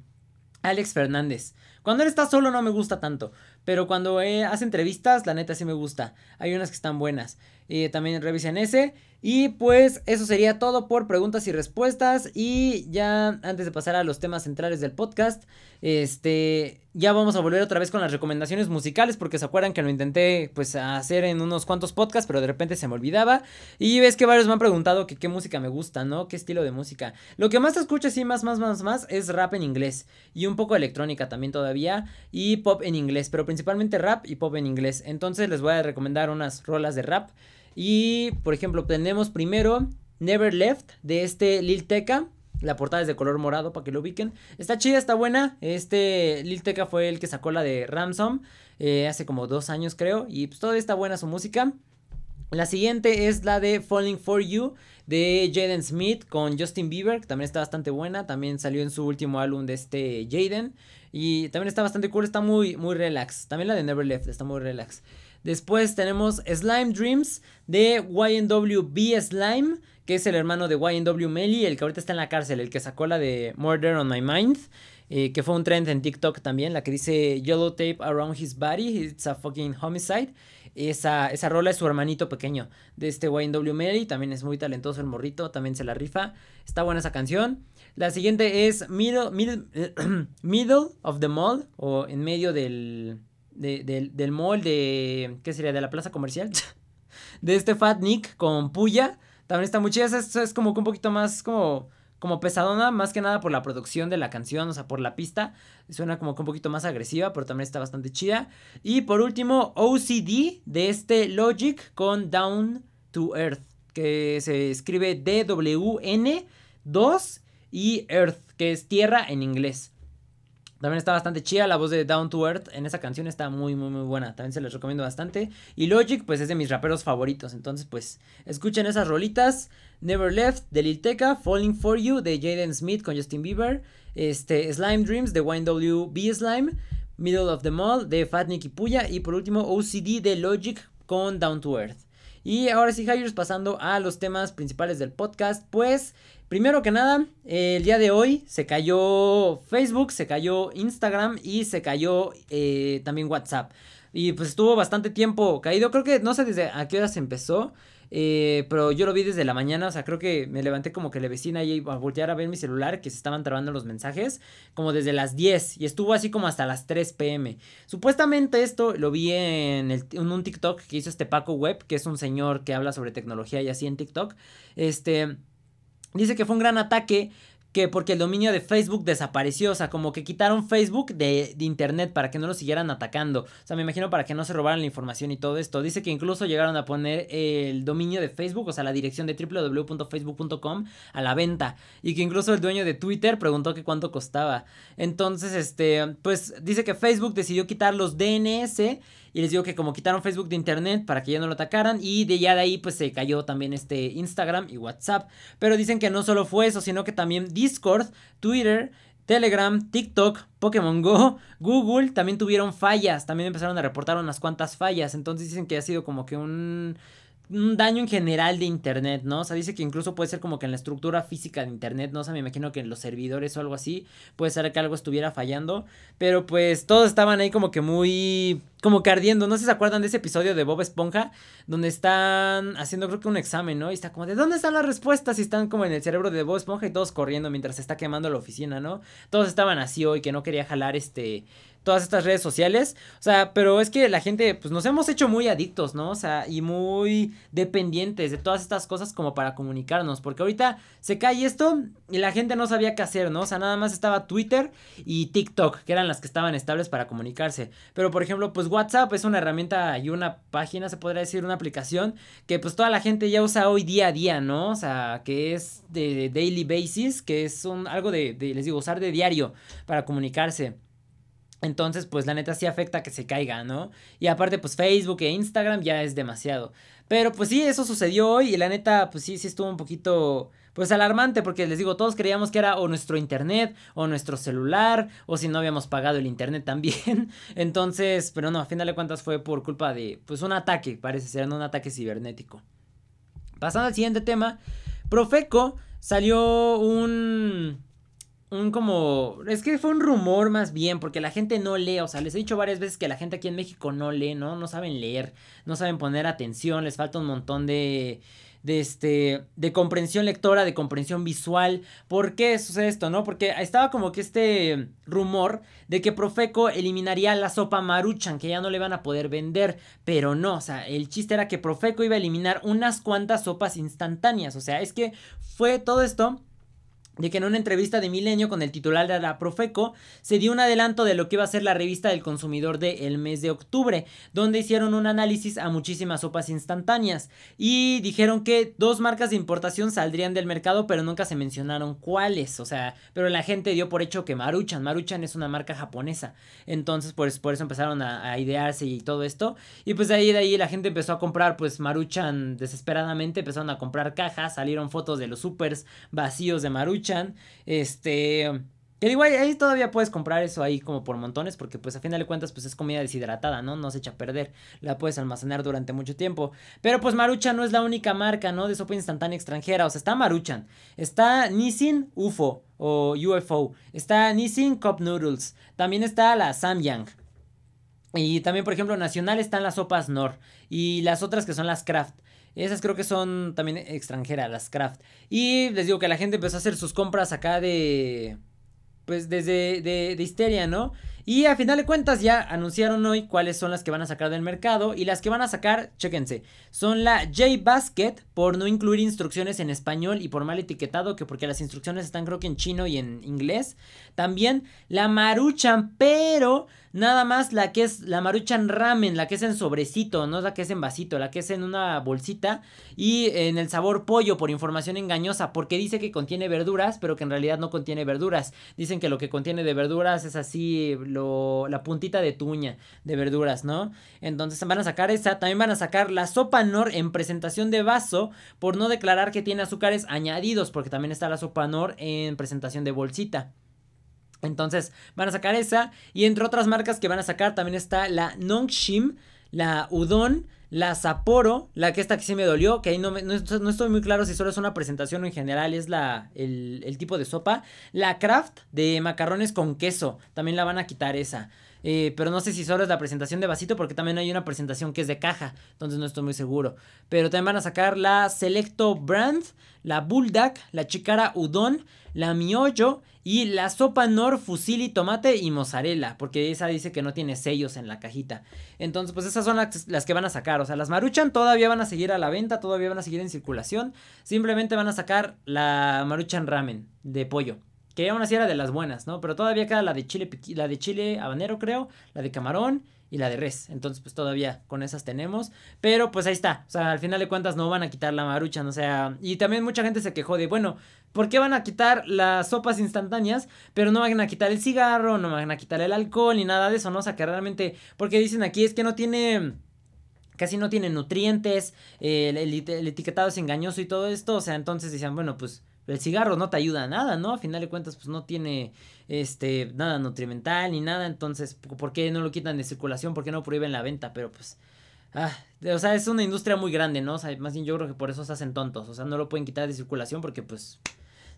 Alex Fernández. Cuando él está solo no me gusta tanto, pero cuando hace entrevistas, la neta sí me gusta. Hay unas que están buenas. Eh, también revisen ese. Y pues eso sería todo por preguntas y respuestas. Y ya antes de pasar a los temas centrales del podcast, este, ya vamos a volver otra vez con las recomendaciones musicales porque se acuerdan que lo intenté pues hacer en unos cuantos podcasts, pero de repente se me olvidaba. Y ves que varios me han preguntado que qué música me gusta, ¿no? ¿Qué estilo de música? Lo que más escucho así más, más, más, más es rap en inglés y un poco electrónica también todavía y pop en inglés, pero principalmente rap y pop en inglés. Entonces les voy a recomendar unas rolas de rap. Y por ejemplo, tenemos primero Never Left de este Lil Tecca. La portada es de color morado para que lo ubiquen. Está chida, está buena. Este Lil Tecca fue el que sacó la de Ransom eh, hace como dos años creo. Y pues todavía está buena su música. La siguiente es la de Falling For You de Jaden Smith con Justin Bieber, que también está bastante buena. También salió en su último álbum de este Jaden. Y también está bastante cool, está muy, muy relax. También la de Never Left está muy relax. Después tenemos Slime Dreams de YNW Slime, que es el hermano de YNW Melly, el que ahorita está en la cárcel, el que sacó la de Murder on My Mind. Eh, que fue un trend en TikTok también, la que dice Yellow Tape Around His Body, It's a Fucking Homicide. Esa, esa rola es su hermanito pequeño de este YNW Melly, también es muy talentoso el morrito, también se la rifa. Está buena esa canción. La siguiente es Middle, Middle, middle of the Mall, o en medio del, del mall de. ¿Qué sería? De la plaza comercial. de este Fat Nick con Puya. También está muy chida. Es, es como que un poquito más como. Como pesadona, más que nada por la producción de la canción, o sea, por la pista. Suena como que un poquito más agresiva, pero también está bastante chida. Y por último, OCD de este Logic con Down to Earth, que se escribe D-W-N-2 y Earth, que es tierra en inglés. También está bastante chida la voz de Down to Earth en esa canción está muy muy muy buena. También se les recomiendo bastante. Y Logic pues es de mis raperos favoritos. Entonces pues escuchen esas rolitas. Never Left de Lil Tecca, Falling For You de Jaden Smith con Justin Bieber, este Slime Dreams de YNWB Slime, Middle of the Mall de Fat Nicky Puya y por último OCD de Logic con Down to Earth. Y ahora sí, Hyers, pasando a los temas principales del podcast, pues Primero que nada, el día de hoy se cayó Facebook, se cayó Instagram y se cayó eh, también WhatsApp. Y pues estuvo bastante tiempo caído. Creo que no sé desde a qué hora se empezó. Eh, pero yo lo vi desde la mañana, o sea, creo que me levanté como que la vecina y a voltear a ver mi celular que se estaban trabando los mensajes, como desde las 10 y estuvo así como hasta las 3 pm. Supuestamente esto lo vi en, en un TikTok que hizo este Paco Web, que es un señor que habla sobre tecnología y así en TikTok. Este Dice que fue un gran ataque que porque el dominio de Facebook desapareció, o sea, como que quitaron Facebook de, internet para que no lo siguieran atacando, o sea, me imagino para que no se robaran la información y todo esto. Dice que incluso llegaron a poner el dominio de Facebook, o sea, la dirección de www.facebook.com a la venta y que incluso el dueño de Twitter preguntó que cuánto costaba. Entonces, este, pues dice que Facebook decidió quitar los DNS Y les digo que como quitaron Facebook de internet para que ya no lo atacaran. Y de ya de ahí pues se cayó también este Instagram y WhatsApp. Pero dicen que no solo fue eso, sino que también Discord, Twitter, Telegram, TikTok, Pokémon Go, Google también tuvieron fallas. También empezaron a reportar unas cuantas fallas. Entonces dicen que ha sido como que un un daño en general de Internet, ¿no? O sea, dice que incluso puede ser como que en la estructura física de Internet, ¿no? O sea, me imagino que en los servidores o algo así, puede ser que algo estuviera fallando, pero pues todos estaban ahí como que muy, como que ardiendo, no sé si se acuerdan de ese episodio de Bob Esponja, donde están haciendo creo que un examen, ¿no? Y está como de, ¿dónde están las respuestas? Y están como en el cerebro de Bob Esponja y todos corriendo mientras se está quemando la oficina, ¿no? Todos estaban así hoy que no quería jalar este todas estas redes sociales. O sea, pero es que la gente, pues nos hemos hecho muy adictos, ¿no? O sea, y muy dependientes de todas estas cosas como para comunicarnos. Porque ahorita se cae esto y la gente no sabía qué hacer, ¿no? O sea, nada más estaba Twitter y TikTok, que eran las que estaban estables para comunicarse. Pero, por ejemplo, pues WhatsApp es una herramienta y una página, se podría decir, una aplicación que pues toda la gente ya usa hoy día a día, ¿no? O sea, que es de, daily basis, que es un, algo de, de, les digo, usar de diario para comunicarse. Entonces, pues la neta sí afecta que se caiga, ¿no? Y aparte, pues Facebook e Instagram ya es demasiado. Pero pues sí, eso sucedió hoy y la neta, pues sí, sí estuvo un poquito, pues alarmante porque les digo, todos creíamos que era o nuestro internet o nuestro celular o si no habíamos pagado el internet también. Entonces, pero no, a final de cuentas fue por culpa de, pues un ataque, parece ser, un ataque cibernético. Pasando al siguiente tema, Profeco salió un un como... Es que fue un rumor más bien, porque la gente no lee, o sea, les he dicho varias veces que la gente aquí en México no lee, ¿no? No saben leer, no saben poner atención, les falta un montón de de este de comprensión lectora, de comprensión visual. ¿Por qué sucede esto, no? Porque estaba como que este rumor de que Profeco eliminaría la sopa Maruchan, que ya no le van a poder vender, pero no, o sea, el chiste era que Profeco iba a eliminar unas cuantas sopas instantáneas, o sea, es que fue todo esto de que en una entrevista de Milenio con el titular de la Profeco se dio un adelanto de lo que iba a ser la revista del consumidor del mes de octubre, donde hicieron un análisis a muchísimas sopas instantáneas y dijeron que dos marcas de importación saldrían del mercado, pero nunca se mencionaron cuáles, o sea, pero la gente dio por hecho que Maruchan, Maruchan es una marca japonesa, entonces pues por eso empezaron a, a idearse y todo esto, y pues de ahí de ahí la gente empezó a comprar pues Maruchan desesperadamente, empezaron a comprar cajas, salieron fotos de los supers vacíos de Maruchan, este. Que digo, ahí, todavía puedes comprar eso ahí como por montones, porque pues a final de cuentas pues es comida deshidratada, ¿no? No se echa a perder, la puedes almacenar durante mucho tiempo. Pero pues Maruchan no es la única marca, ¿no? De sopa instantánea extranjera, o sea, está Maruchan, está Nissin UFO o UFO, está Nissin Cup Noodles, también está la Samyang. Y también, por ejemplo, nacional están las sopas Nor y las otras que son las Kraft. Esas creo que son también extranjeras, las craft. Y les digo que la gente empezó a hacer sus compras acá de... Pues desde de, de histeria, ¿no? Y a final de cuentas ya anunciaron hoy cuáles son las que van a sacar del mercado. Y las que van a sacar, chéquense, son la J Basket por no incluir instrucciones en español y por mal etiquetado, que porque las instrucciones están creo que en chino y en inglés. También la Maruchan, pero nada más la que es la Maruchan Ramen, la que es en sobrecito, no la que es en vasito, la que es en una bolsita y en el sabor pollo por información engañosa, porque dice que contiene verduras, pero que en realidad no contiene verduras. Dicen que lo que contiene de verduras es así la puntita de tuña de verduras, ¿no? Entonces van a sacar esa, también van a sacar la sopa Nor en presentación de vaso por no declarar que tiene azúcares añadidos, porque también está la sopa Nor en presentación de bolsita. Entonces van a sacar esa y entre otras marcas que van a sacar también está la Nongshim, la Udon, la Sapporo, la que esta que sí me dolió, que ahí no, no, estoy muy claro si solo es una presentación o en general es la, el, el, tipo de sopa. La Kraft de macarrones con queso, también la van a quitar esa. Eh, pero no sé si solo es la presentación de vasito porque también hay una presentación que es de caja, entonces no estoy muy seguro. Pero también van a sacar la Selecto Brand, la Bulldog, la Chicara Udon, la Miollo y la sopa Nor fusilli tomate y mozzarella, porque esa dice que no tiene sellos en la cajita. Entonces, pues esas son las, las, que van a sacar. O sea, las Maruchan todavía van a seguir a la venta, todavía van a seguir en circulación. Simplemente van a sacar la Maruchan Ramen de pollo. Que aún así era de las buenas, ¿no? Pero todavía queda la de chile, la de chile habanero, creo, la de camarón y la de res. Entonces, pues todavía con esas tenemos. Pero pues ahí está. O sea, al final de cuentas no van a quitar la marucha, o sea. Y también mucha gente se quejó de, bueno, ¿por qué van a quitar las sopas instantáneas? Pero no van a quitar el cigarro, no van a quitar el alcohol ni nada de eso, ¿no? O sea, que realmente. Porque dicen aquí es que no tiene casi no tiene nutrientes, el, el, etiquetado es engañoso y todo esto, o sea, entonces decían, bueno, pues el cigarro no te ayuda a nada, ¿no? A final de cuentas, pues no tiene este nada nutrimental ni nada, entonces, ¿por qué no lo quitan de circulación? ¿Por qué no prohíben la venta? Pero pues ah, o sea, es una industria muy grande, ¿no? O sea, más bien yo creo que por eso se hacen tontos, o sea, no lo pueden quitar de circulación porque pues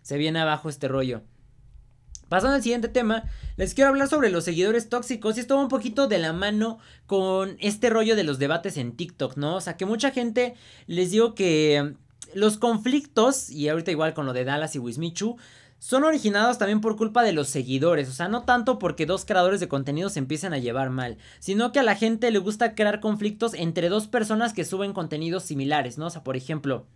se viene abajo este rollo. Pasando al siguiente tema, les quiero hablar sobre los seguidores tóxicos y esto va un poquito de la mano con este rollo de los debates en TikTok, ¿no? O sea, que mucha gente les digo que los conflictos, y ahorita igual con lo de Dallas y Wismichu, son originados también por culpa de los seguidores, o sea, no tanto porque dos creadores de contenido se empiecen a llevar mal, sino que a la gente le gusta crear conflictos entre dos personas que suben contenidos similares, ¿no? O sea, por ejemplo,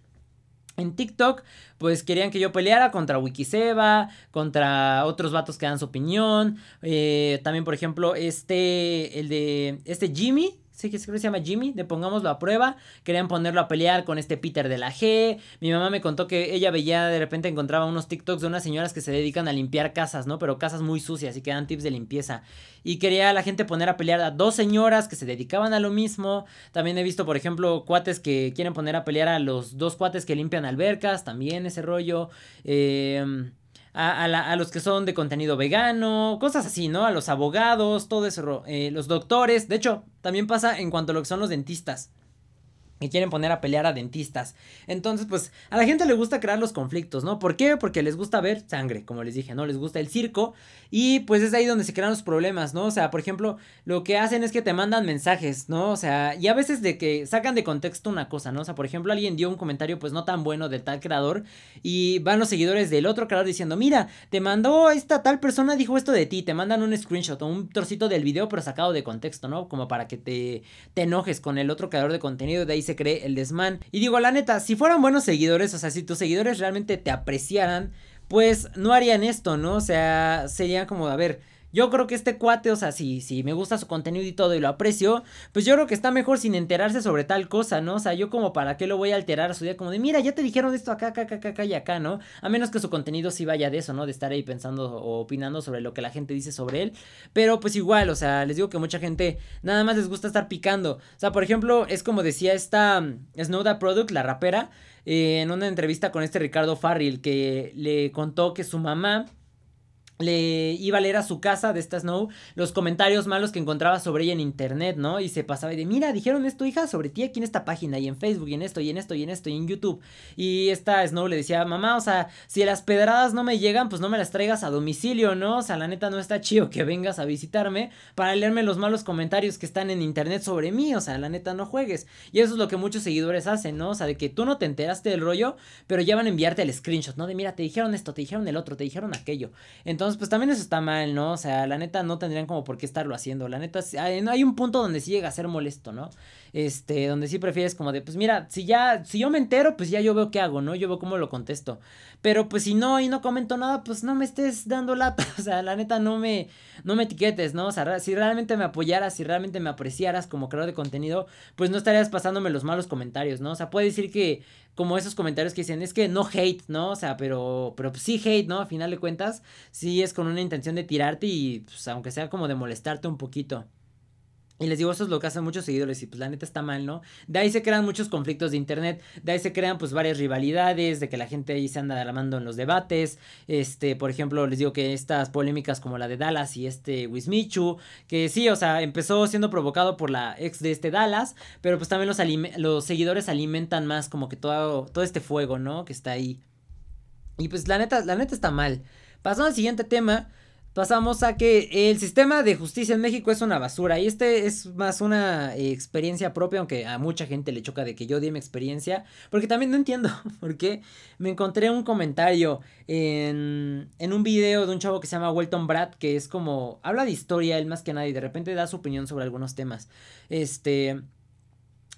en TikTok, pues querían que yo peleara contra Wikiseba, contra otros vatos que dan su opinión. Eh, también, por ejemplo, este, el de, este Jimmy, sí que se llama Jimmy, de pongámoslo a prueba. Querían ponerlo a pelear con este Peter de la G. Mi mamá me contó que ella veía, de repente encontraba unos TikToks de unas señoras que se dedican a limpiar casas, ¿no? Pero casas muy sucias y que dan tips de limpieza. Y quería la gente poner a pelear a dos señoras que se dedicaban a lo mismo. También he visto, por ejemplo, cuates que quieren poner a pelear a los dos cuates que limpian albercas, también ese rollo. Eh a, los que son de contenido vegano, cosas así, ¿no? A los abogados, todo eso, eh, los doctores. De hecho, también pasa en cuanto a lo que son los dentistas y quieren poner a pelear a dentistas. Entonces, pues a la gente le gusta crear los conflictos, ¿no? ¿Por qué? Porque les gusta ver sangre, como les dije, ¿no? Les gusta el circo y pues es ahí donde se crean los problemas, ¿no? O sea, por ejemplo, lo que hacen es que te mandan mensajes, ¿no? O sea, y a veces de que sacan de contexto una cosa, ¿no? O sea, por ejemplo, alguien dio un comentario pues no tan bueno del tal creador y van los seguidores del otro creador diciendo, mira, te mandó esta tal persona, dijo esto de ti, te mandan un screenshot o un trocito del video pero sacado de contexto, ¿no? Como para que te, te enojes con el otro creador de contenido, de ahí se cree el desmán. Y digo, la neta, si fueran buenos seguidores, o sea, si tus seguidores realmente te apreciaran, pues no harían esto, ¿no? O sea, sería como, a ver, yo creo que este cuate, o sea, si, si me gusta su contenido y todo y lo aprecio, pues yo creo que está mejor sin enterarse sobre tal cosa, ¿no? O sea, yo como para qué lo voy a alterar a su día, como de, mira, ya te dijeron esto acá, acá, acá, acá y acá, ¿no? A menos que su contenido sí vaya de eso, ¿no? De estar ahí pensando o opinando sobre lo que la gente dice sobre él. Pero pues igual, o sea, les digo que mucha gente nada más les gusta estar picando. O sea, por ejemplo, es como decía esta mm, Snowda Product, la rapera, eh, en una entrevista con este Ricardo Farril, que le contó que su mamá le iba a leer a su casa de esta Snow los comentarios malos que encontraba sobre ella en internet, ¿no? Y se pasaba y de, mira, dijeron esto, hija, sobre ti aquí en esta página, y en Facebook, y en esto, y en esto, y en esto, y en YouTube. Y esta Snow le decía, mamá, o sea, si las pedradas no me llegan, pues no me las traigas a domicilio, ¿no? O sea, la neta no está chido que vengas a visitarme para leerme los malos comentarios que están en internet sobre mí, o sea, la neta no juegues. Y eso es lo que muchos seguidores hacen, ¿no? O sea, de que tú no te enteraste del rollo, pero ya van a enviarte el screenshot, ¿no? De, mira, te dijeron esto, te dijeron el otro, te dijeron aquello. Entonces, entonces, pues también eso está mal, ¿no? O sea, la neta no tendrían como por qué estarlo haciendo. La neta, hay un punto donde sí llega a ser molesto, ¿no? Este, donde sí prefieres como de, pues mira, si ya, si yo me entero, pues ya yo veo qué hago, ¿no? Yo veo cómo lo contesto. Pero pues si no y no comento nada, pues no me estés dando lata. O sea, la neta no me, no me etiquetes, ¿no? O sea, si realmente me apoyaras, si realmente me apreciaras como creador de contenido, pues no estarías pasándome los malos comentarios, ¿no? O sea, puede decir que como esos comentarios que dicen, es que no hate, ¿no? O sea, pero, pero pues sí hate, ¿no? A final de cuentas, sí es con una intención de tirarte y, pues, aunque sea como de molestarte un poquito. Y les digo, eso es lo que hacen muchos seguidores y pues la neta está mal, ¿no? De ahí se crean muchos conflictos de internet, de ahí se crean pues varias rivalidades, de que la gente ahí se anda derramando en los debates, este, por ejemplo, les digo que estas polémicas como la de Dallas y este Wismichu, que sí, o sea, empezó siendo provocado por la ex de este Dallas, pero pues también los, los seguidores alimentan más como que todo, todo este fuego, ¿no? Que está ahí. Y pues la neta, la neta está mal. Pasando al siguiente tema, pasamos a que el sistema de justicia en México es una basura. Y este es más una experiencia propia, aunque a mucha gente le choca de que yo di mi experiencia. Porque también no entiendo por qué me encontré un comentario en, en un video de un chavo que se llama Welton Brad, que es como, habla de historia, él más que nadie, de repente da su opinión sobre algunos temas. Este...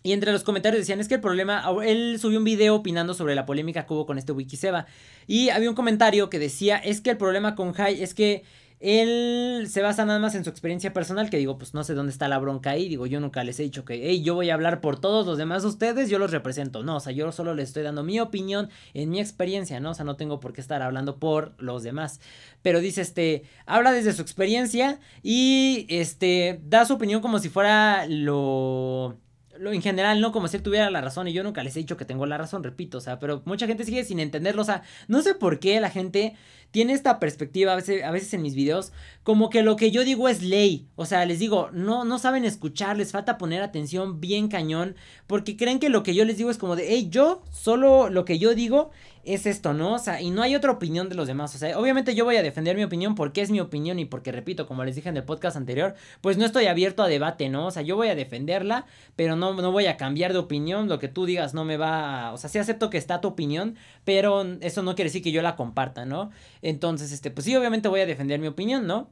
Y entre los comentarios decían, es que el problema, él subió un video opinando sobre la polémica que hubo con este Wikiseba. Y había un comentario que decía, es que el problema con Jai es que él se basa nada más en su experiencia personal, que digo, pues no sé dónde está la bronca ahí, digo, yo nunca les he dicho que, hey, yo voy a hablar por todos los demás ustedes, yo los represento, no, o sea, yo solo les estoy dando mi opinión en mi experiencia, ¿no? O sea, no tengo por qué estar hablando por los demás, pero dice, este, habla desde su experiencia y, este, da su opinión como si fuera lo lo, en general, no como si él tuviera la razón y yo nunca les he dicho que tengo la razón, repito, o sea, pero mucha gente sigue sin entenderlo, o sea, no sé por qué la gente tiene esta perspectiva a veces, a veces en mis videos, como que lo que yo digo es ley. O sea, les digo, no, no saben escuchar, les falta poner atención bien cañón, porque creen que lo que yo les digo es como de, hey, yo, solo lo que yo digo es esto, ¿no? O sea, y no hay otra opinión de los demás. O sea, obviamente yo voy a defender mi opinión porque es mi opinión y porque, repito, como les dije en el podcast anterior, pues no estoy abierto a debate, ¿no? O sea, yo voy a defenderla, pero no, no voy a cambiar de opinión. Lo que tú digas no me va... O sea, sí acepto que está tu opinión, pero eso no quiere decir que yo la comparta, ¿no? Entonces, este, pues sí, obviamente voy a defender mi opinión, ¿no?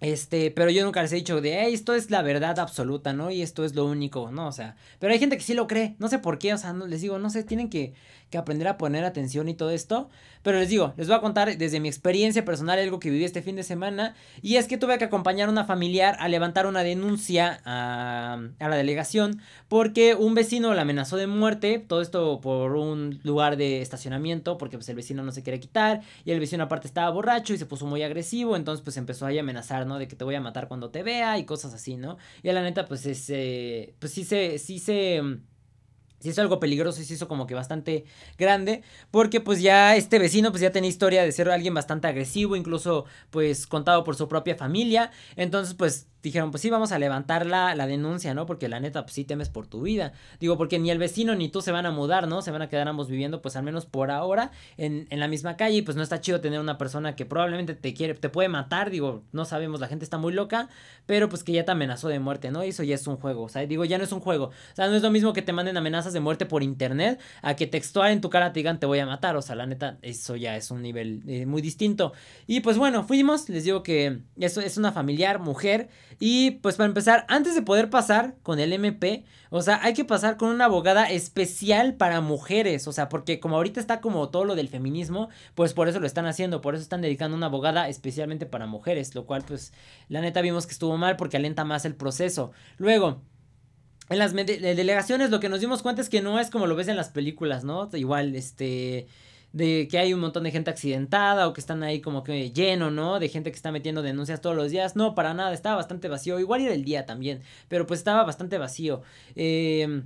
Este, pero yo nunca les he dicho de, esto es la verdad absoluta, ¿no? Y esto es lo único, ¿no? O sea, pero hay gente que sí lo cree, no sé por qué, o sea, les digo, no sé, tienen que, que aprender a poner atención y todo esto. Pero les digo, les voy a contar desde mi experiencia personal algo que viví este fin de semana. Y es que tuve que acompañar a una familiar a levantar una denuncia a, a la delegación porque un vecino la amenazó de muerte. Todo esto por un lugar de estacionamiento porque pues el vecino no se quiere quitar. Y el vecino aparte estaba borracho y se puso muy agresivo. Entonces pues empezó a amenazar, De que te voy a matar cuando te vea y cosas así, ¿no? Y a la neta pues ese, pues sí se, sí se se hizo algo peligroso y se hizo como que bastante grande porque pues ya este vecino pues ya tenía historia de ser alguien bastante agresivo incluso pues contado por su propia familia entonces pues dijeron, pues sí, vamos a levantar la, la, denuncia, ¿no? Porque la neta, pues sí temes por tu vida. Digo, porque ni el vecino ni tú se van a mudar, ¿no? Se van a quedar ambos viviendo, pues al menos por ahora, en, en la misma calle. Y pues no está chido tener una persona que probablemente te quiere, te puede matar. Digo, no sabemos, la gente está muy loca, pero pues que ya te amenazó de muerte, ¿no? Y eso ya es un juego. O sea, digo, ya no es un juego. O sea, no es lo mismo que te manden amenazas de muerte por internet a que textual en tu cara te digan te voy a matar. O sea, la neta, eso ya es un nivel eh, muy distinto. Y pues bueno, fuimos, les digo que eso es una familiar, mujer. Y pues para empezar, antes de poder pasar con el MP, o sea, hay que pasar con una abogada especial para mujeres, o sea, porque como ahorita está como todo lo del feminismo, pues por eso lo están haciendo, por eso están dedicando una abogada especialmente para mujeres, lo cual pues la neta vimos que estuvo mal porque alenta más el proceso. Luego, en las delegaciones lo que nos dimos cuenta es que no es como lo ves en las películas, ¿no? Igual, este de que hay un montón de gente accidentada o que están ahí como que lleno, ¿no? De gente que está metiendo denuncias todos los días. No, para nada, estaba bastante vacío. Igual era el día también, pero pues estaba bastante vacío. Eh,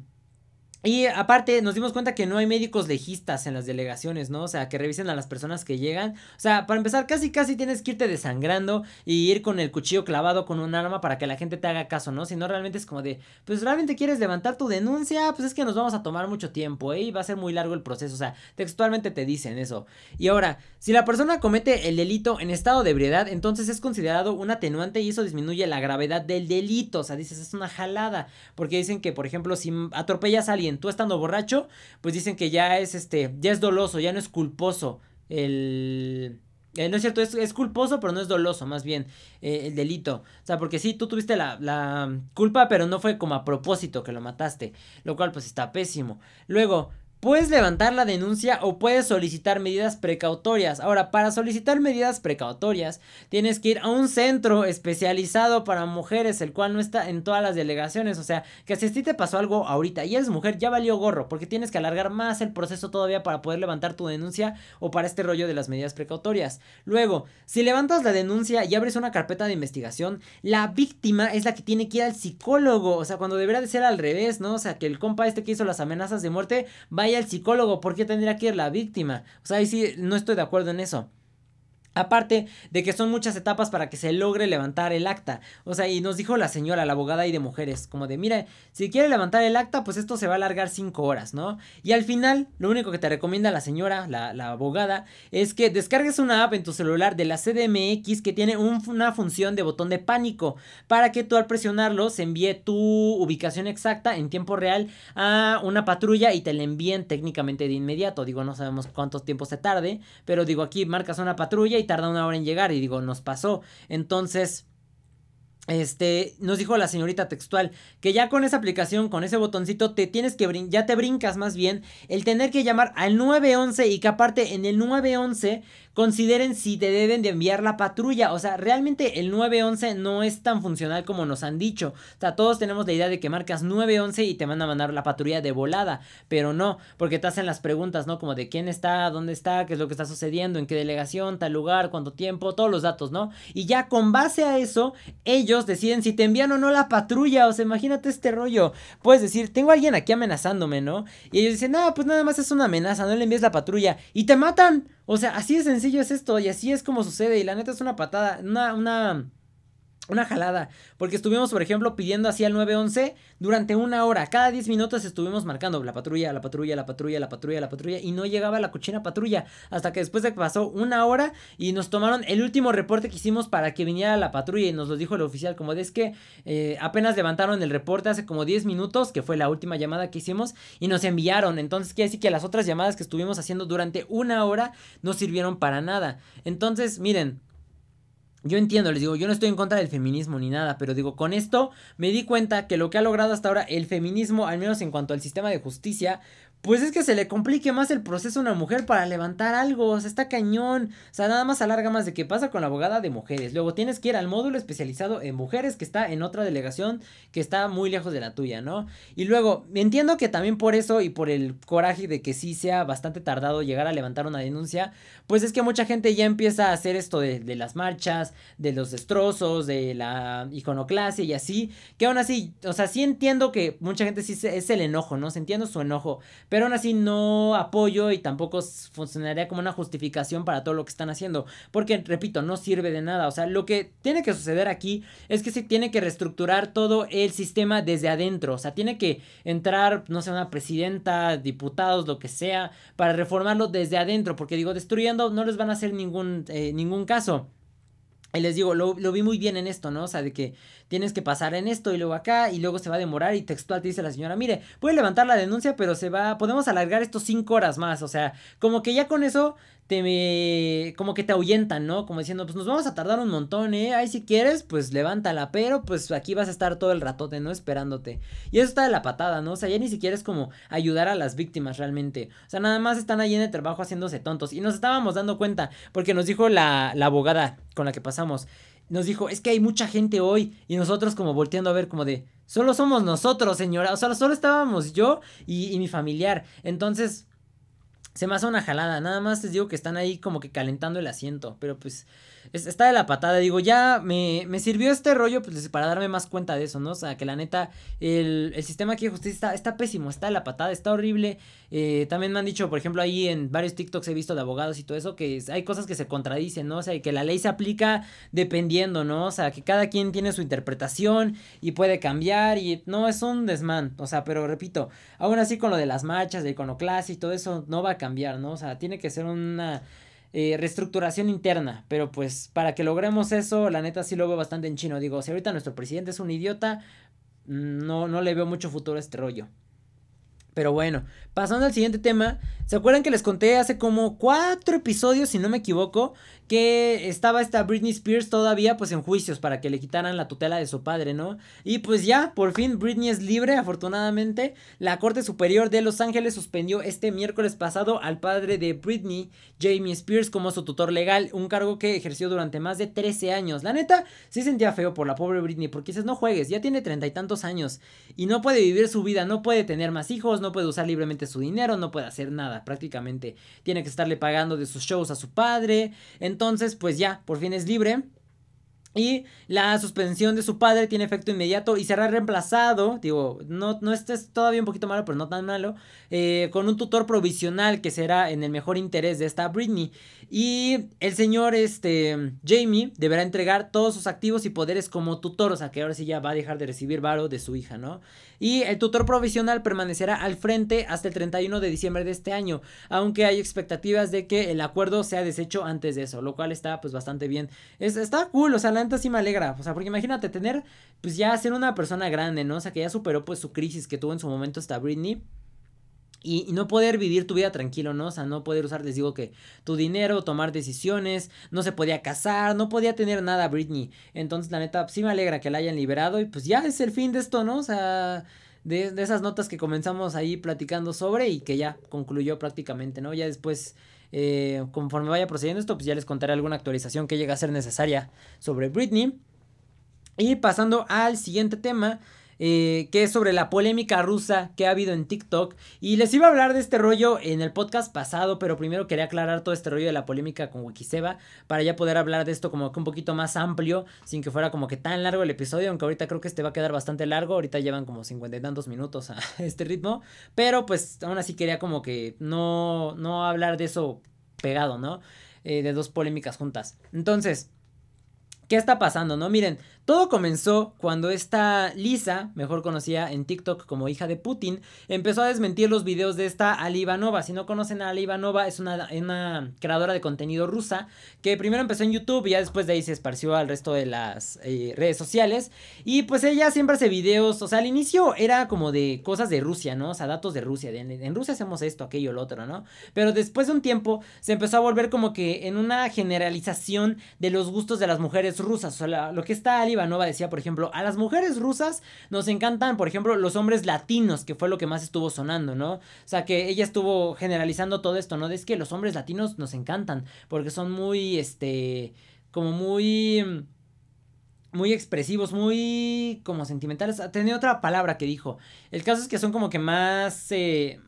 y aparte nos dimos cuenta que no hay médicos legistas en las delegaciones, ¿no? O sea, que revisen a las personas que llegan. O sea, para empezar, casi casi tienes que irte desangrando y ir con el cuchillo clavado con un arma para que la gente te haga caso, ¿no? Si no, realmente es como de, pues realmente quieres levantar tu denuncia, pues es que nos vamos a tomar mucho tiempo, ¿eh? Y va a ser muy largo el proceso. O sea, textualmente te dicen eso. Y ahora, si la persona comete el delito en estado de ebriedad, entonces es considerado un atenuante y eso disminuye la gravedad del delito. O sea, dices, es una jalada. Porque dicen que, por ejemplo, si atropellas a alguien, tú estando borracho, pues dicen que ya es este, ya es doloso, ya no es culposo el... Eh, no es cierto, es, culposo, pero no es doloso, más bien, eh, el delito. O sea, porque sí, tú tuviste la, la culpa, pero no fue como a propósito que lo mataste. Lo cual, pues, está pésimo. Luego, Puedes levantar la denuncia o puedes solicitar medidas precautorias. Ahora, para solicitar medidas precautorias, tienes que ir a un centro especializado para mujeres, el cual no está en todas las delegaciones. O sea, que si a ti te pasó algo ahorita y eres mujer, ya valió gorro, porque tienes que alargar más el proceso todavía para poder levantar tu denuncia o para este rollo de las medidas precautorias. Luego, si levantas la denuncia y abres una carpeta de investigación, la víctima es la que tiene que ir al psicólogo. O sea, cuando debería de ser al revés, ¿no? O sea, que el compa este que hizo las amenazas de muerte vaya el psicólogo, ¿por qué tendría que ir la víctima? O sea, ahí sí no estoy de acuerdo en eso. Aparte de que son muchas etapas para que se logre levantar el acta. O sea, y nos dijo la señora, la abogada y de mujeres, como de, mira, si quiere levantar el acta, pues esto se va a alargar cinco horas, ¿no? Y al final, lo único que te recomienda la señora, la, abogada, es que descargues una app en tu celular de la CDMX que tiene una función de botón de pánico para que tú al presionarlo se envíe tu ubicación exacta en tiempo real a una patrulla y te la envíen técnicamente de inmediato. Digo, no sabemos cuánto tiempo se tarde, pero digo, aquí marcas una patrulla y tarda una hora en llegar y digo, nos pasó. Entonces, este, nos dijo la señorita textual que ya con esa aplicación, con ese botoncito, te tienes que ya te brincas más bien el tener que llamar al 911 y que aparte en el 911 consideren si te deben de enviar la patrulla. O sea, realmente el 911 no es tan funcional como nos han dicho. O sea, todos tenemos la idea de que marcas 911 y te van a mandar la patrulla de volada. Pero no, porque te hacen las preguntas, ¿no? Como de quién está, dónde está, qué es lo que está sucediendo, en qué delegación, tal lugar, cuánto tiempo, todos los datos, ¿no? Y ya con base a eso, ellos deciden si te envían o no la patrulla. O sea, imagínate este rollo. Puedes decir, tengo a alguien aquí amenazándome, ¿no? Y ellos dicen, no, pues nada más es una amenaza, no le envíes la patrulla. Y te matan. O sea, así de sencillo es esto y así es como sucede y la neta es una patada, una, una, una jalada, porque estuvimos, por ejemplo, pidiendo así al 911 durante una hora. Cada 10 minutos estuvimos marcando la patrulla, la patrulla, la patrulla, la patrulla, la patrulla, y no llegaba la cochina patrulla. Hasta que después de que pasó una hora y nos tomaron el último reporte que hicimos para que viniera la patrulla y nos lo dijo el oficial, como de es que eh, apenas levantaron el reporte hace como 10 minutos, que fue la última llamada que hicimos, y nos enviaron. Entonces quiere decir que las otras llamadas que estuvimos haciendo durante una hora no sirvieron para nada. Entonces, miren, yo entiendo, les digo, yo no estoy en contra del feminismo ni nada, pero digo, con esto me di cuenta que lo que ha logrado hasta ahora el feminismo, al menos en cuanto al sistema de justicia, pues es que se le complique más el proceso a una mujer para levantar algo, o sea, está cañón, o sea, nada más alarga más de qué pasa con la abogada de mujeres. Luego tienes que ir al módulo especializado en mujeres que está en otra delegación que está muy lejos de la tuya, ¿no? Y luego, entiendo que también por eso y por el coraje de que sí sea bastante tardado llegar a levantar una denuncia, pues es que mucha gente ya empieza a hacer esto de, de las marchas, de los destrozos, de la iconoclasia y así, que aún así, o sea, sí entiendo que mucha gente sí es el enojo, ¿no? Se entiendo su enojo, pero aún así no apoyo y tampoco funcionaría como una justificación para todo lo que están haciendo. Porque, repito, no sirve de nada. O sea, lo que tiene que suceder aquí es que se tiene que reestructurar todo el sistema desde adentro. O sea, tiene que entrar, no sé, una presidenta, diputados, lo que sea, para reformarlo desde adentro. Porque digo, destruyendo no les van a hacer ningún, eh, ningún caso. Y les digo, lo, lo, vi muy bien en esto, ¿no? O sea, de que tienes que pasar en esto y luego acá y luego se va a demorar y textual te dice la señora, mire, puede levantar la denuncia, pero se va, podemos alargar esto cinco horas más, o sea, como que ya con eso te como que te ahuyentan, ¿no? Como diciendo, pues nos vamos a tardar un montón, ¿eh? Ahí si quieres, pues levántala, pero pues aquí vas a estar todo el ratote, ¿no? Esperándote. Y eso está de la patada, ¿no? O sea, ya ni siquiera es como ayudar a las víctimas realmente. O sea, nada más están ahí en el trabajo haciéndose tontos. Y nos estábamos dando cuenta, porque nos dijo la, la abogada con la que pasamos nos dijo, es que hay mucha gente hoy y nosotros como volteando a ver como de, solo somos nosotros, señora, o sea, solo estábamos yo y, y mi familiar. Entonces, se me hace una jalada, nada más les digo que están ahí como que calentando el asiento, pero pues está de la patada. Digo, ya me, me, sirvió este rollo pues, para darme más cuenta de eso, ¿no? O sea, que la neta, el, el sistema aquí de justicia está, está, pésimo, está de la patada, está horrible. Eh, también me han dicho, por ejemplo, ahí en varios TikToks he visto de abogados y todo eso, que hay cosas que se contradicen, ¿no? O sea, que la ley se aplica dependiendo, ¿no? O sea, que cada quien tiene su interpretación y puede cambiar y no, es un desmán. O sea, pero repito, aún así con lo de las marchas, de iconoclasia y todo eso, no va a cambiar, ¿no? O sea, tiene que ser una eh, reestructuración interna. Pero pues para que logremos eso, la neta sí lo veo bastante en chino. Digo, si ahorita nuestro presidente es un idiota, no, no le veo mucho futuro a este rollo. Pero bueno, pasando al siguiente tema, ¿se acuerdan que les conté hace como cuatro episodios, si no me equivoco, que estaba esta Britney Spears todavía pues en juicios para que le quitaran la tutela de su padre, ¿no? Y pues ya, por fin Britney es libre, afortunadamente. La Corte Superior de Los Ángeles suspendió este miércoles pasado al padre de Britney, Jamie Spears, como su tutor legal, un cargo que ejerció durante más de 13 años. La neta, sí sentía feo por la pobre Britney, porque dices, no juegues, ya tiene treinta y tantos años y no puede vivir su vida, no puede tener más hijos, no puede usar libremente su dinero, no puede hacer nada, prácticamente. Tiene que estarle pagando de sus shows a su padre. Entonces, pues ya, por fin es libre. Y la suspensión de su padre tiene efecto inmediato y será reemplazado, digo, no, no este es todavía un poquito malo, pero no tan malo, eh, con un tutor provisional que será en el mejor interés de esta Britney. Y el señor este, Jamie deberá entregar todos sus activos y poderes como tutor, o sea que ahora sí ya va a dejar de recibir varo de su hija, ¿no? Y el tutor provisional permanecerá al frente hasta el 31 de diciembre de este año, aunque hay expectativas de que el acuerdo sea deshecho antes de eso, lo cual está pues bastante bien. Es, está cool, o sea, la neta sí me alegra, o sea, porque imagínate tener pues ya ser una persona grande, ¿no? O sea, que ya superó pues su crisis que tuvo en su momento esta Britney y, no poder vivir tu vida tranquilo, ¿no? O sea, no poder usar, les digo que tu dinero, tomar decisiones, no se podía casar, no podía tener nada Britney. Entonces, la neta, sí me alegra que la hayan liberado y pues ya es el fin de esto, ¿no? O sea, de, de esas notas que comenzamos ahí platicando sobre y que ya concluyó prácticamente, ¿no? Ya después, eh, conforme vaya procediendo esto, pues ya les contaré alguna actualización que llegue a ser necesaria sobre Britney. Y pasando al siguiente tema, eh, que es sobre la polémica rusa que ha habido en TikTok. Y les iba a hablar de este rollo en el podcast pasado, pero primero quería aclarar todo este rollo de la polémica con Wikiseba para ya poder hablar de esto como que un poquito más amplio, sin que fuera como que tan largo el episodio, aunque ahorita creo que este va a quedar bastante largo, ahorita llevan como cincuenta y tantos minutos a este ritmo, pero pues aún así quería como que no, no hablar de eso pegado, ¿no? Eh, de dos polémicas juntas. Entonces, ¿qué está pasando, no? Miren, todo comenzó cuando esta Lisa, mejor conocida en TikTok como hija de Putin, empezó a desmentir los videos de esta Ali Ivanova. Si no conocen a Ali Ivanova, es una, creadora de contenido rusa que primero empezó en YouTube y ya después de ahí se esparció al resto de las eh, redes sociales. Y pues ella siempre hace videos, o sea, al inicio era como de cosas de Rusia, ¿no? O sea, datos de Rusia. en Rusia hacemos esto, aquello, lo otro, ¿no? Pero después de un tiempo se empezó a volver como que en una generalización de los gustos de las mujeres rusas. O sea, lo que está Ali Ivanova decía, por ejemplo, a las mujeres rusas nos encantan, por ejemplo, los hombres latinos, que fue lo que más estuvo sonando, ¿no? O sea, que ella estuvo generalizando todo esto, ¿no? Es que los hombres latinos nos encantan, porque son muy, este, como muy muy expresivos, muy como sentimentales. Tenía otra palabra que dijo. El caso es que son como que más... Eh,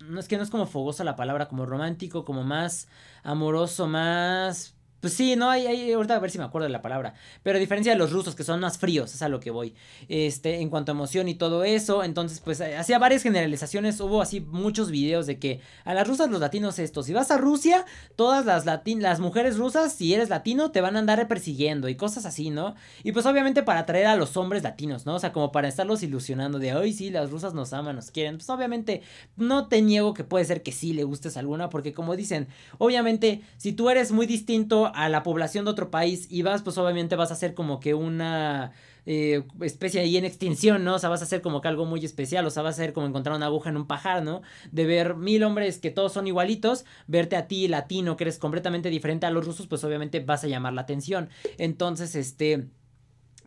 no es que no es como fogosa la palabra, como romántico, como más amoroso, más pues sí, no, hay, hay, ahorita a ver si me acuerdo de la palabra. Pero a diferencia de los rusos, que son más fríos, es a lo que voy. Este, en cuanto a emoción y todo eso. Entonces, pues eh, hacía varias generalizaciones. Hubo así muchos videos de que a las rusas, los latinos, esto. Si vas a Rusia, todas las, las mujeres rusas, si eres latino, te van a andar persiguiendo y cosas así, ¿no? Y pues obviamente para atraer a los hombres latinos, ¿no? O sea, como para estarlos ilusionando de, ay, sí, las rusas nos aman, nos quieren. Pues obviamente no te niego que puede ser que sí le gustes alguna, porque como dicen, obviamente, si tú eres muy distinto a la población de otro país y vas, pues obviamente vas a ser como que una eh, especie ahí en extinción, ¿no? O sea, vas a hacer como que algo muy especial, o sea, vas a ser como encontrar una aguja en un pajar, ¿no? De ver mil hombres que todos son igualitos, verte a ti latino que eres completamente diferente a los rusos, pues obviamente vas a llamar la atención. Entonces, este...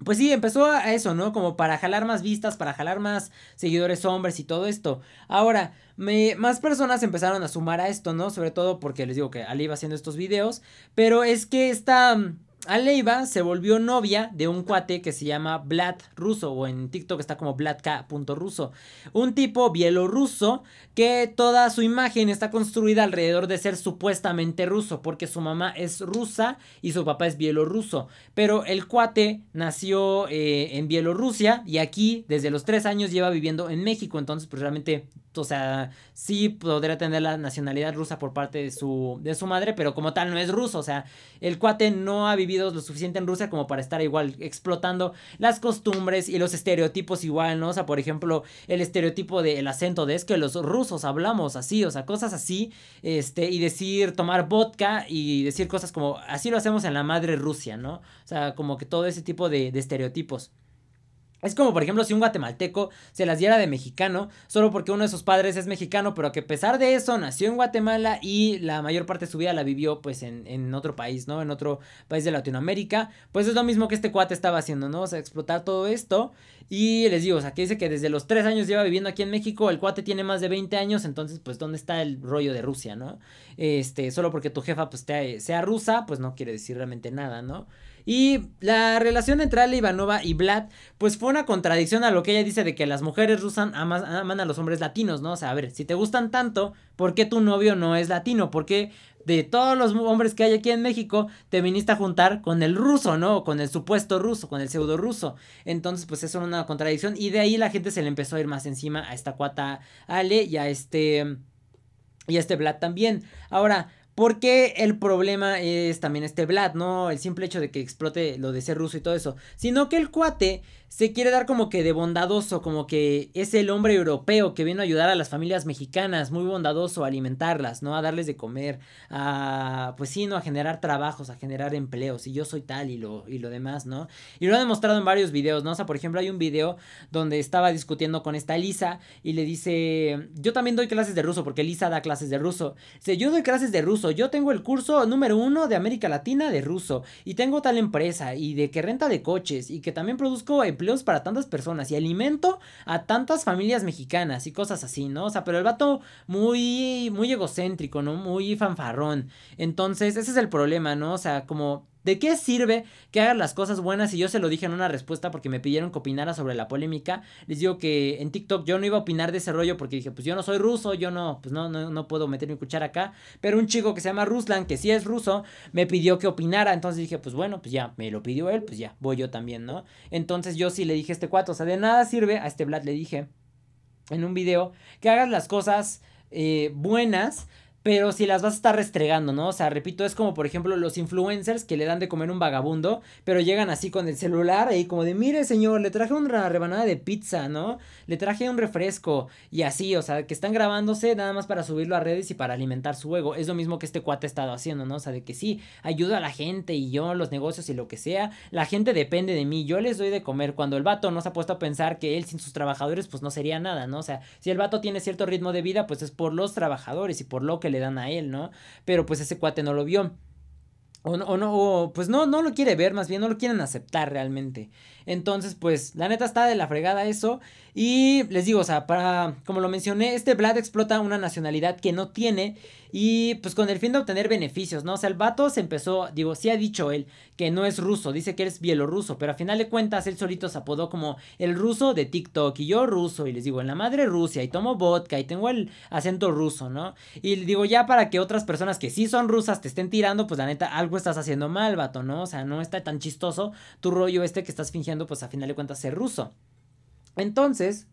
Pues sí, empezó a eso, ¿no? Como para jalar más vistas, para jalar más seguidores hombres y todo esto. Ahora, me, más personas empezaron a sumar a esto, ¿no? Sobre todo porque les digo que Ali iba haciendo estos videos. Pero es que esta Aleiva se volvió novia de un cuate que se llama Vlad Ruso, o en TikTok está como vladk.ruso. Un tipo bielorruso que toda su imagen está construida alrededor de ser supuestamente ruso, porque su mamá es rusa y su papá es bielorruso. Pero el cuate nació eh, en Bielorrusia y aquí desde los tres años lleva viviendo en México, entonces pues realmente o sea, sí podría tener la nacionalidad rusa por parte de su, de su madre, pero como tal no es ruso, o sea, el cuate no ha vivido lo suficiente en Rusia como para estar igual explotando las costumbres y los estereotipos igual, ¿no? O sea, por ejemplo, el estereotipo del acento de es que los rusos hablamos así, o sea, cosas así, este, y decir, tomar vodka y decir cosas como, así lo hacemos en la madre Rusia, ¿no? O sea, como que todo ese tipo de, de estereotipos. Es como, por ejemplo, si un guatemalteco se las diera de mexicano, solo porque uno de sus padres es mexicano, pero que a pesar de eso nació en Guatemala y la mayor parte de su vida la vivió pues en, en, otro país, ¿no? En otro país de Latinoamérica. Pues es lo mismo que este cuate estaba haciendo, ¿no? O sea, explotar todo esto. Y les digo, o sea, que dice que desde los 3 años lleva viviendo aquí en México, el cuate tiene más de 20 años, entonces pues ¿dónde está el rollo de Rusia, ¿no? Este, solo porque tu jefa pues sea rusa, pues no quiere decir realmente nada, ¿no? Y la relación entre Ale Ivanova y Vlad, pues fue una contradicción a lo que ella dice de que las mujeres rusas aman, a los hombres latinos, ¿no? O sea, a ver, si te gustan tanto, ¿por qué tu novio no es latino? ¿Por qué de todos los hombres que hay aquí en México te viniste a juntar con el ruso, ¿no? Con el supuesto ruso, con el pseudo ruso. Entonces, pues eso era una contradicción. Y de ahí la gente se le empezó a ir más encima a esta cuata Ale y a este. Y a este Vlad también. Ahora, Porque el problema es también este Vlad, ¿no? El simple hecho de que explote lo de ser ruso y todo eso. Sino que el cuate se quiere dar como que de bondadoso, como que es el hombre europeo que vino a ayudar a las familias mexicanas, muy bondadoso, a alimentarlas, ¿no? A darles de comer, a, pues sí, ¿no? A generar trabajos, a generar empleos, y yo soy tal y lo, y lo demás, ¿no? Y lo ha demostrado en varios videos, ¿no? O sea, por ejemplo, hay un video donde estaba discutiendo con esta Lisa y le dice, yo también doy clases de ruso, porque Lisa da clases de ruso. Dice, yo doy clases de ruso, yo tengo el curso número uno de América Latina de ruso, y tengo tal empresa, y de que renta de coches, y que también produzco empleos para tantas personas y alimento a tantas familias mexicanas y cosas así, ¿no? O sea, pero el vato muy, muy egocéntrico, ¿no? Muy fanfarrón. Entonces, ese es el problema, ¿no? O sea, como ¿De qué sirve que hagan las cosas buenas? Y yo se lo dije en una respuesta porque me pidieron que opinara sobre la polémica. Les digo que en TikTok yo no iba a opinar de ese rollo porque dije, pues yo no soy ruso, yo no, pues no, no, no puedo meter mi cuchara acá. Pero un chico que se llama Ruslan, que sí es ruso, me pidió que opinara. Entonces dije, pues bueno, pues ya, me lo pidió él, pues ya, voy yo también, ¿no? Entonces yo sí le dije a este cuatro, o sea, de nada sirve, a este Vlad le dije en un video, que hagas las cosas eh, buenas pero si las vas a estar restregando, ¿no? O sea, repito, es como por ejemplo los influencers que le dan de comer un vagabundo, pero llegan así con el celular y como de, mire señor, le traje una rebanada de pizza, ¿no? Le traje un refresco y así, o sea, que están grabándose nada más para subirlo a redes y para alimentar su ego. Es lo mismo que este cuate ha estado haciendo, ¿no? O sea, de que sí, ayuda a la gente y yo, los negocios y lo que sea, la gente depende de mí, yo les doy de comer. Cuando el vato no se ha puesto a pensar que él sin sus trabajadores pues no sería nada, ¿no? O sea, si el vato tiene cierto ritmo de vida, pues es por los trabajadores y por lo que le dan a él, ¿no? Pero pues ese cuate no lo vio. O no, o no, pues no, no lo quiere ver, más bien no lo quieren aceptar realmente. Entonces, pues, la neta está de la fregada eso. Y les digo, o sea, para, como lo mencioné, este Vlad explota una nacionalidad que no tiene. Y pues con el fin de obtener beneficios, ¿no? O sea, el vato se empezó, digo, sí ha dicho él que no es ruso, dice que es bielorruso, pero a final de cuentas él solito se apodó como el ruso de TikTok y yo ruso y les digo, en la madre Rusia y tomo vodka y tengo el acento ruso, ¿no? Y digo, ya para que otras personas que sí son rusas te estén tirando, pues la neta, algo estás haciendo mal, vato, ¿no? O sea, no está tan chistoso tu rollo este que estás fingiendo pues a final de cuentas ser ruso. Entonces,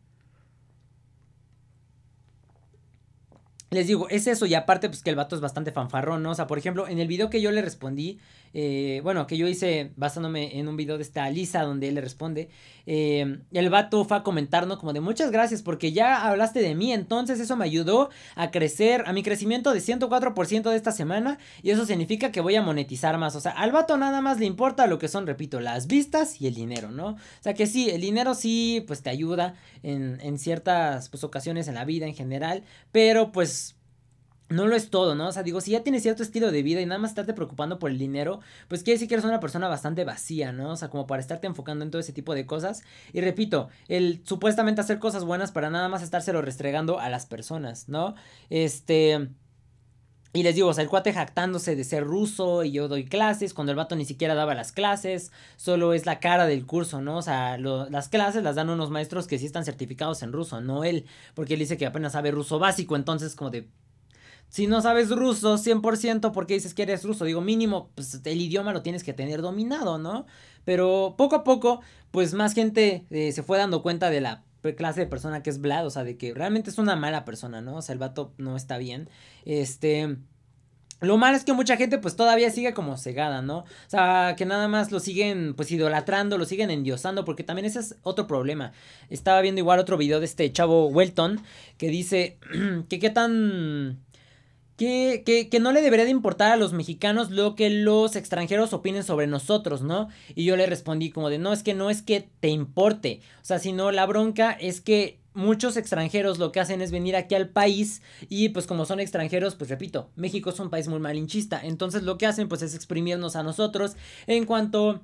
les digo, es eso y aparte pues que el vato es bastante fanfarrón, ¿no? O sea, por ejemplo, en el video que yo le respondí, eh, bueno, que yo hice basándome en un video de esta Lisa donde él le responde, eh, el vato fue a comentarnos como de muchas gracias porque ya hablaste de mí, entonces eso me ayudó a crecer, a mi crecimiento de 104% de esta semana y eso significa que voy a monetizar más, o sea, al vato nada más le importa lo que son, repito, las vistas y el dinero, ¿no? O sea que sí, el dinero sí, pues te ayuda en, en ciertas pues, ocasiones en la vida en general, pero pues no lo es todo, ¿no? O sea, digo, si ya tienes cierto estilo de vida y nada más estarte preocupando por el dinero, pues quiere decir que eres una persona bastante vacía, ¿no? O sea, como para estarte enfocando en todo ese tipo de cosas. Y repito, el supuestamente hacer cosas buenas para nada más estárselo restregando a las personas, ¿no? Este... Y les digo, o sea, el cuate jactándose de ser ruso y yo doy clases, cuando el vato ni siquiera daba las clases, solo es la cara del curso, ¿no? O sea, las clases las dan unos maestros que sí están certificados en ruso, no él, porque él dice que apenas sabe ruso básico, entonces como de, si no sabes ruso 100%, ¿por qué dices que eres ruso? Digo, mínimo, pues el idioma lo tienes que tener dominado, ¿no? Pero poco a poco, pues más gente eh, se fue dando cuenta de la clase de persona que es Vlad, o sea, de que realmente es una mala persona, ¿no? O sea, el vato no está bien. Este... Lo malo es que mucha gente pues todavía sigue como cegada, ¿no? O sea, que nada más lo siguen pues idolatrando, lo siguen endiosando, porque también ese es otro problema. Estaba viendo igual otro video de este chavo Welton que dice que qué tan que, que, que, no le debería de importar a los mexicanos lo que los extranjeros opinen sobre nosotros, ¿no? Y yo le respondí como de, no, es que no es que te importe, o sea, sino la bronca es que muchos extranjeros lo que hacen es venir aquí al país y pues como son extranjeros, pues repito, México es un país muy malinchista, entonces lo que hacen pues es exprimirnos a nosotros en cuanto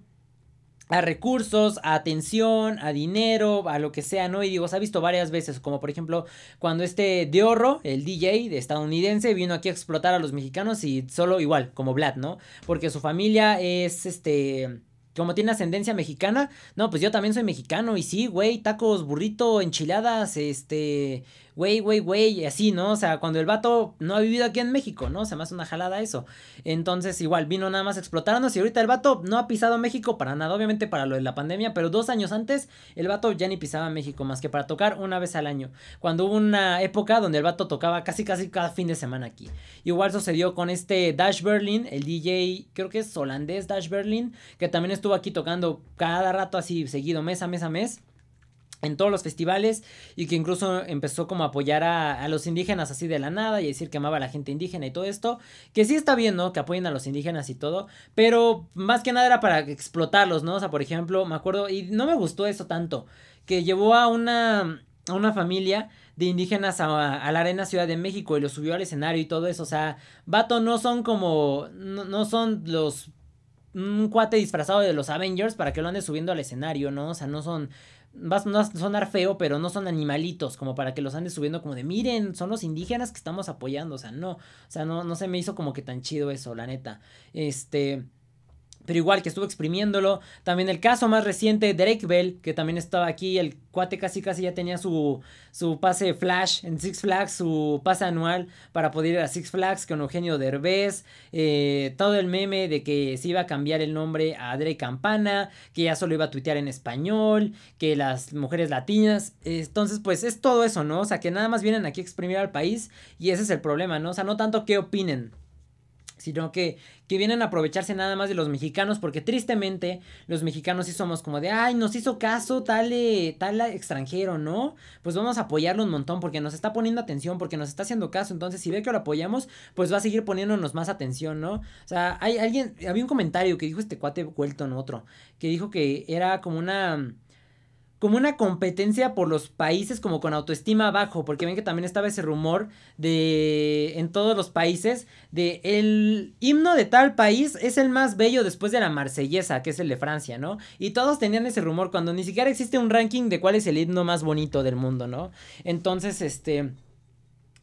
a recursos, a atención, a dinero, a lo que sea, ¿no? Y digo, se ha visto varias veces, como por ejemplo cuando este Diorro, el DJ de estadounidense, vino aquí a explotar a los mexicanos y solo igual, como Vlad, ¿no? Porque su familia es este como tiene ascendencia mexicana, no, pues yo también soy mexicano y sí, güey, tacos, burrito, enchiladas, este, güey, güey, güey, así, ¿no? O sea, cuando el vato no ha vivido aquí en México, ¿no? Se me hace una jalada eso. Entonces, igual, vino nada más explotarnos y ahorita el vato no ha pisado México para nada, obviamente para lo de la pandemia, pero dos años antes el vato ya ni pisaba México más que para tocar una vez al año. Cuando hubo una época donde el vato tocaba casi, casi cada fin de semana aquí. Igual sucedió con este Dash Berlin, el DJ, creo que es holandés Dash Berlin, que también estuvo aquí tocando cada rato así seguido, mes a mes a mes en todos los festivales y que incluso empezó como a apoyar a, los indígenas así de la nada y decir que amaba a la gente indígena y todo esto, que sí está bien, ¿no? Que apoyen a los indígenas y todo, pero más que nada era para explotarlos, ¿no? O sea, por ejemplo, me acuerdo, y no me gustó eso tanto, que llevó a una, a una familia de indígenas a, la Arena Ciudad de México y lo subió al escenario y todo eso, o sea, vato, no son como, no, no son los un cuate disfrazado de los Avengers para que lo ande subiendo al escenario, ¿no? O sea, no son vas a sonar feo, pero no son animalitos como para que los andes subiendo como de, miren, son los indígenas que estamos apoyando, o sea, no, o sea, no, no se me hizo como que tan chido eso, la neta. Este, pero igual que estuvo exprimiéndolo. También el caso más reciente, Drake Bell, que también estaba aquí. El cuate casi casi ya tenía su, su pase Flash en Six Flags, su pase anual para poder ir a Six Flags con Eugenio Derbez. Eh, todo el meme de que se iba a cambiar el nombre a Drake Campana, que ya solo iba a tuitear en español, que las mujeres latinas. entonces, pues es todo eso, ¿no? O sea, que nada más vienen aquí a exprimir al país y ese es el problema, ¿no? O sea, no tanto qué opinen sino que, que vienen a aprovecharse nada más de los mexicanos, porque tristemente los mexicanos sí somos como de, ay, nos hizo caso tal, tal extranjero, ¿no? Pues vamos a apoyarlo un montón porque nos está poniendo atención, porque nos está haciendo caso, entonces si ve que lo apoyamos, pues va a seguir poniéndonos más atención, ¿no? O sea, hay alguien, había un comentario que dijo este cuate vuelto en otro, que dijo que era como una como una competencia por los países como con autoestima bajo, porque ven que también estaba ese rumor de en todos los países de el himno de tal país es el más bello después de la marsellesa, que es el de Francia, ¿no? Y todos tenían ese rumor cuando ni siquiera existe un ranking de cuál es el himno más bonito del mundo, ¿no? Entonces, este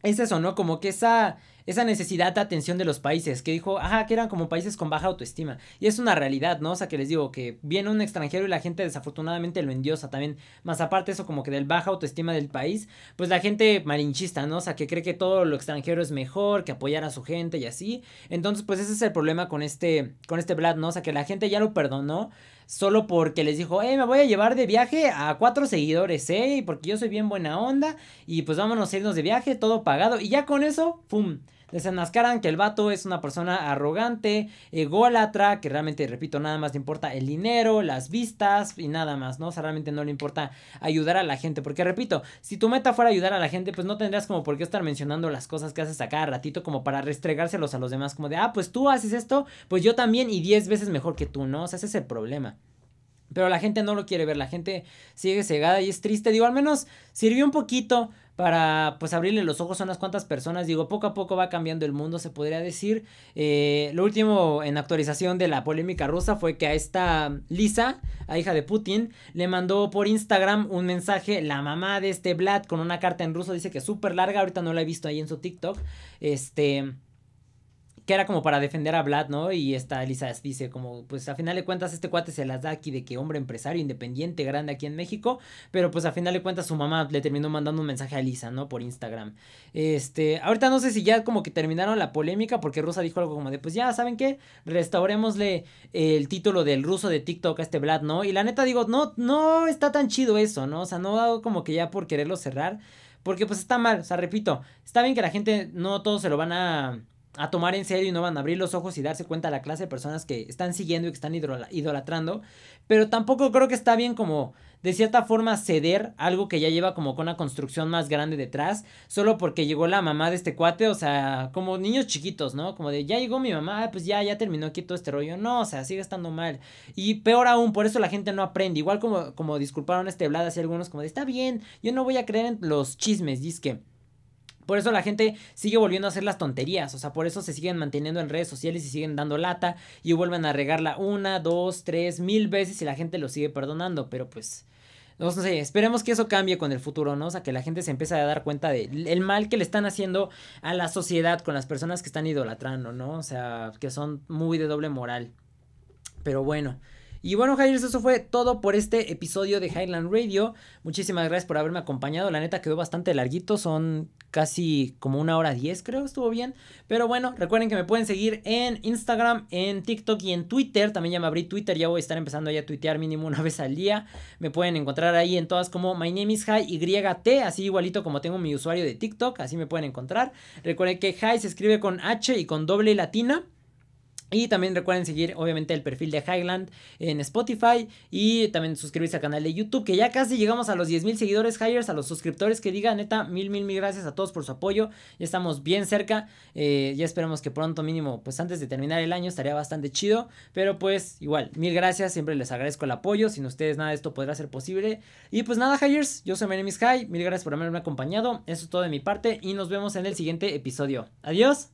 es eso, ¿no? Como que esa esa necesidad de atención de los países, que dijo, ajá, que eran como países con baja autoestima. Y es una realidad, ¿no? O sea, que les digo que viene un extranjero y la gente desafortunadamente lo endiosa también. Más aparte eso como que del baja autoestima del país, pues la gente malinchista, ¿no? O sea, que cree que todo lo extranjero es mejor, que apoyar a su gente y así. Entonces, pues ese es el problema con este, con este Vlad, ¿no? O sea, que la gente ya lo perdonó solo porque les dijo, eh, me voy a llevar de viaje a cuatro seguidores, eh, porque yo soy bien buena onda, y pues vámonos a irnos de viaje, todo pagado, y ya con eso, ¡pum! Desenmascaran que el vato es una persona arrogante, ególatra, que realmente, repito, nada más le importa el dinero, las vistas y nada más, ¿no? O sea, realmente no le importa ayudar a la gente, porque repito, si tu meta fuera ayudar a la gente, pues no tendrías como por qué estar mencionando las cosas que haces a cada ratito como para restregárselos a los demás, como de, ah, pues tú haces esto, pues yo también y diez veces mejor que tú, ¿no? O sea, ese es el problema. Pero la gente no lo quiere ver, la gente sigue cegada y es triste. Digo, al menos sirvió un poquito para pues abrirle los ojos a unas cuantas personas. Digo, poco a poco va cambiando el mundo, se podría decir. Eh, lo último en actualización de la polémica rusa fue que a esta Lisa, a hija de Putin, le mandó por Instagram un mensaje la mamá de este Vlad con una carta en ruso. Dice que es súper larga, ahorita no la he visto ahí en su TikTok. Este que era como para defender a Vlad, ¿no? Y esta Elisa dice como, pues a final de cuentas este cuate se las da aquí de que hombre empresario independiente, grande aquí en México, pero pues a final de cuentas su mamá le terminó mandando un mensaje a Elisa, ¿no? Por Instagram. Este, ahorita no sé si ya como que terminaron la polémica porque Rusa dijo algo como de, pues ya, ¿saben qué? Restaurémosle el título del ruso de TikTok a este Vlad, ¿no? Y la neta digo, no, no está tan chido eso, ¿no? O sea, no hago como que ya por quererlo cerrar. Porque pues está mal, o sea, repito, está bien que la gente no todos se lo van a a tomar en serio y no van a abrir los ojos y darse cuenta de la clase de personas que están siguiendo y que están idolatrando. Pero tampoco creo que está bien como de cierta forma ceder algo que ya lleva como con una construcción más grande detrás, solo porque llegó la mamá de este cuate, o sea, como niños chiquitos, ¿no? Como de, ya llegó mi mamá, ah, pues ya, ya terminó aquí todo este rollo. No, o sea, sigue estando mal. Y peor aún, por eso la gente no aprende. Igual como, como disculparon este Vlad así algunos, como de, está bien, yo no voy a creer en los chismes, que por eso la gente sigue volviendo a hacer las tonterías, o sea, por eso se siguen manteniendo en redes sociales y siguen dando lata y vuelven a regarla una, dos, tres, mil veces y la gente lo sigue perdonando, pero pues... No sé, esperemos que eso cambie con el futuro, ¿no? O sea, que la gente se empiece a dar cuenta del mal que le están haciendo a la sociedad con las personas que están idolatrando, ¿no? O sea, que son muy de doble moral. Pero bueno, Y bueno, Highers, eso fue todo por este episodio de Highland Radio. Muchísimas gracias por haberme acompañado. La neta quedó bastante larguito, son casi como una hora diez, creo, estuvo bien. Pero bueno, recuerden que me pueden seguir en Instagram, en TikTok y en Twitter. También ya me abrí Twitter, ya voy a estar empezando ya a tuitear mínimo una vez al día. Me pueden encontrar ahí en todas como My Name is High YT, así igualito como tengo mi usuario de TikTok, así me pueden encontrar. Recuerden que High se escribe con H y con doble latina. Y también recuerden seguir obviamente el perfil de Highland en Spotify y también suscribirse al canal de YouTube que ya casi llegamos a los 10 mil seguidores Hires, a los suscriptores que diga neta mil mil mil gracias a todos por su apoyo, ya estamos bien cerca, eh, ya esperamos que pronto mínimo pues antes de terminar el año estaría bastante chido, pero pues igual mil gracias, siempre les agradezco el apoyo, sin ustedes nada de esto podrá ser posible. Y pues nada Hires, yo soy Menemis High, mil gracias por haberme acompañado, eso es todo de mi parte y nos vemos en el siguiente episodio, adiós.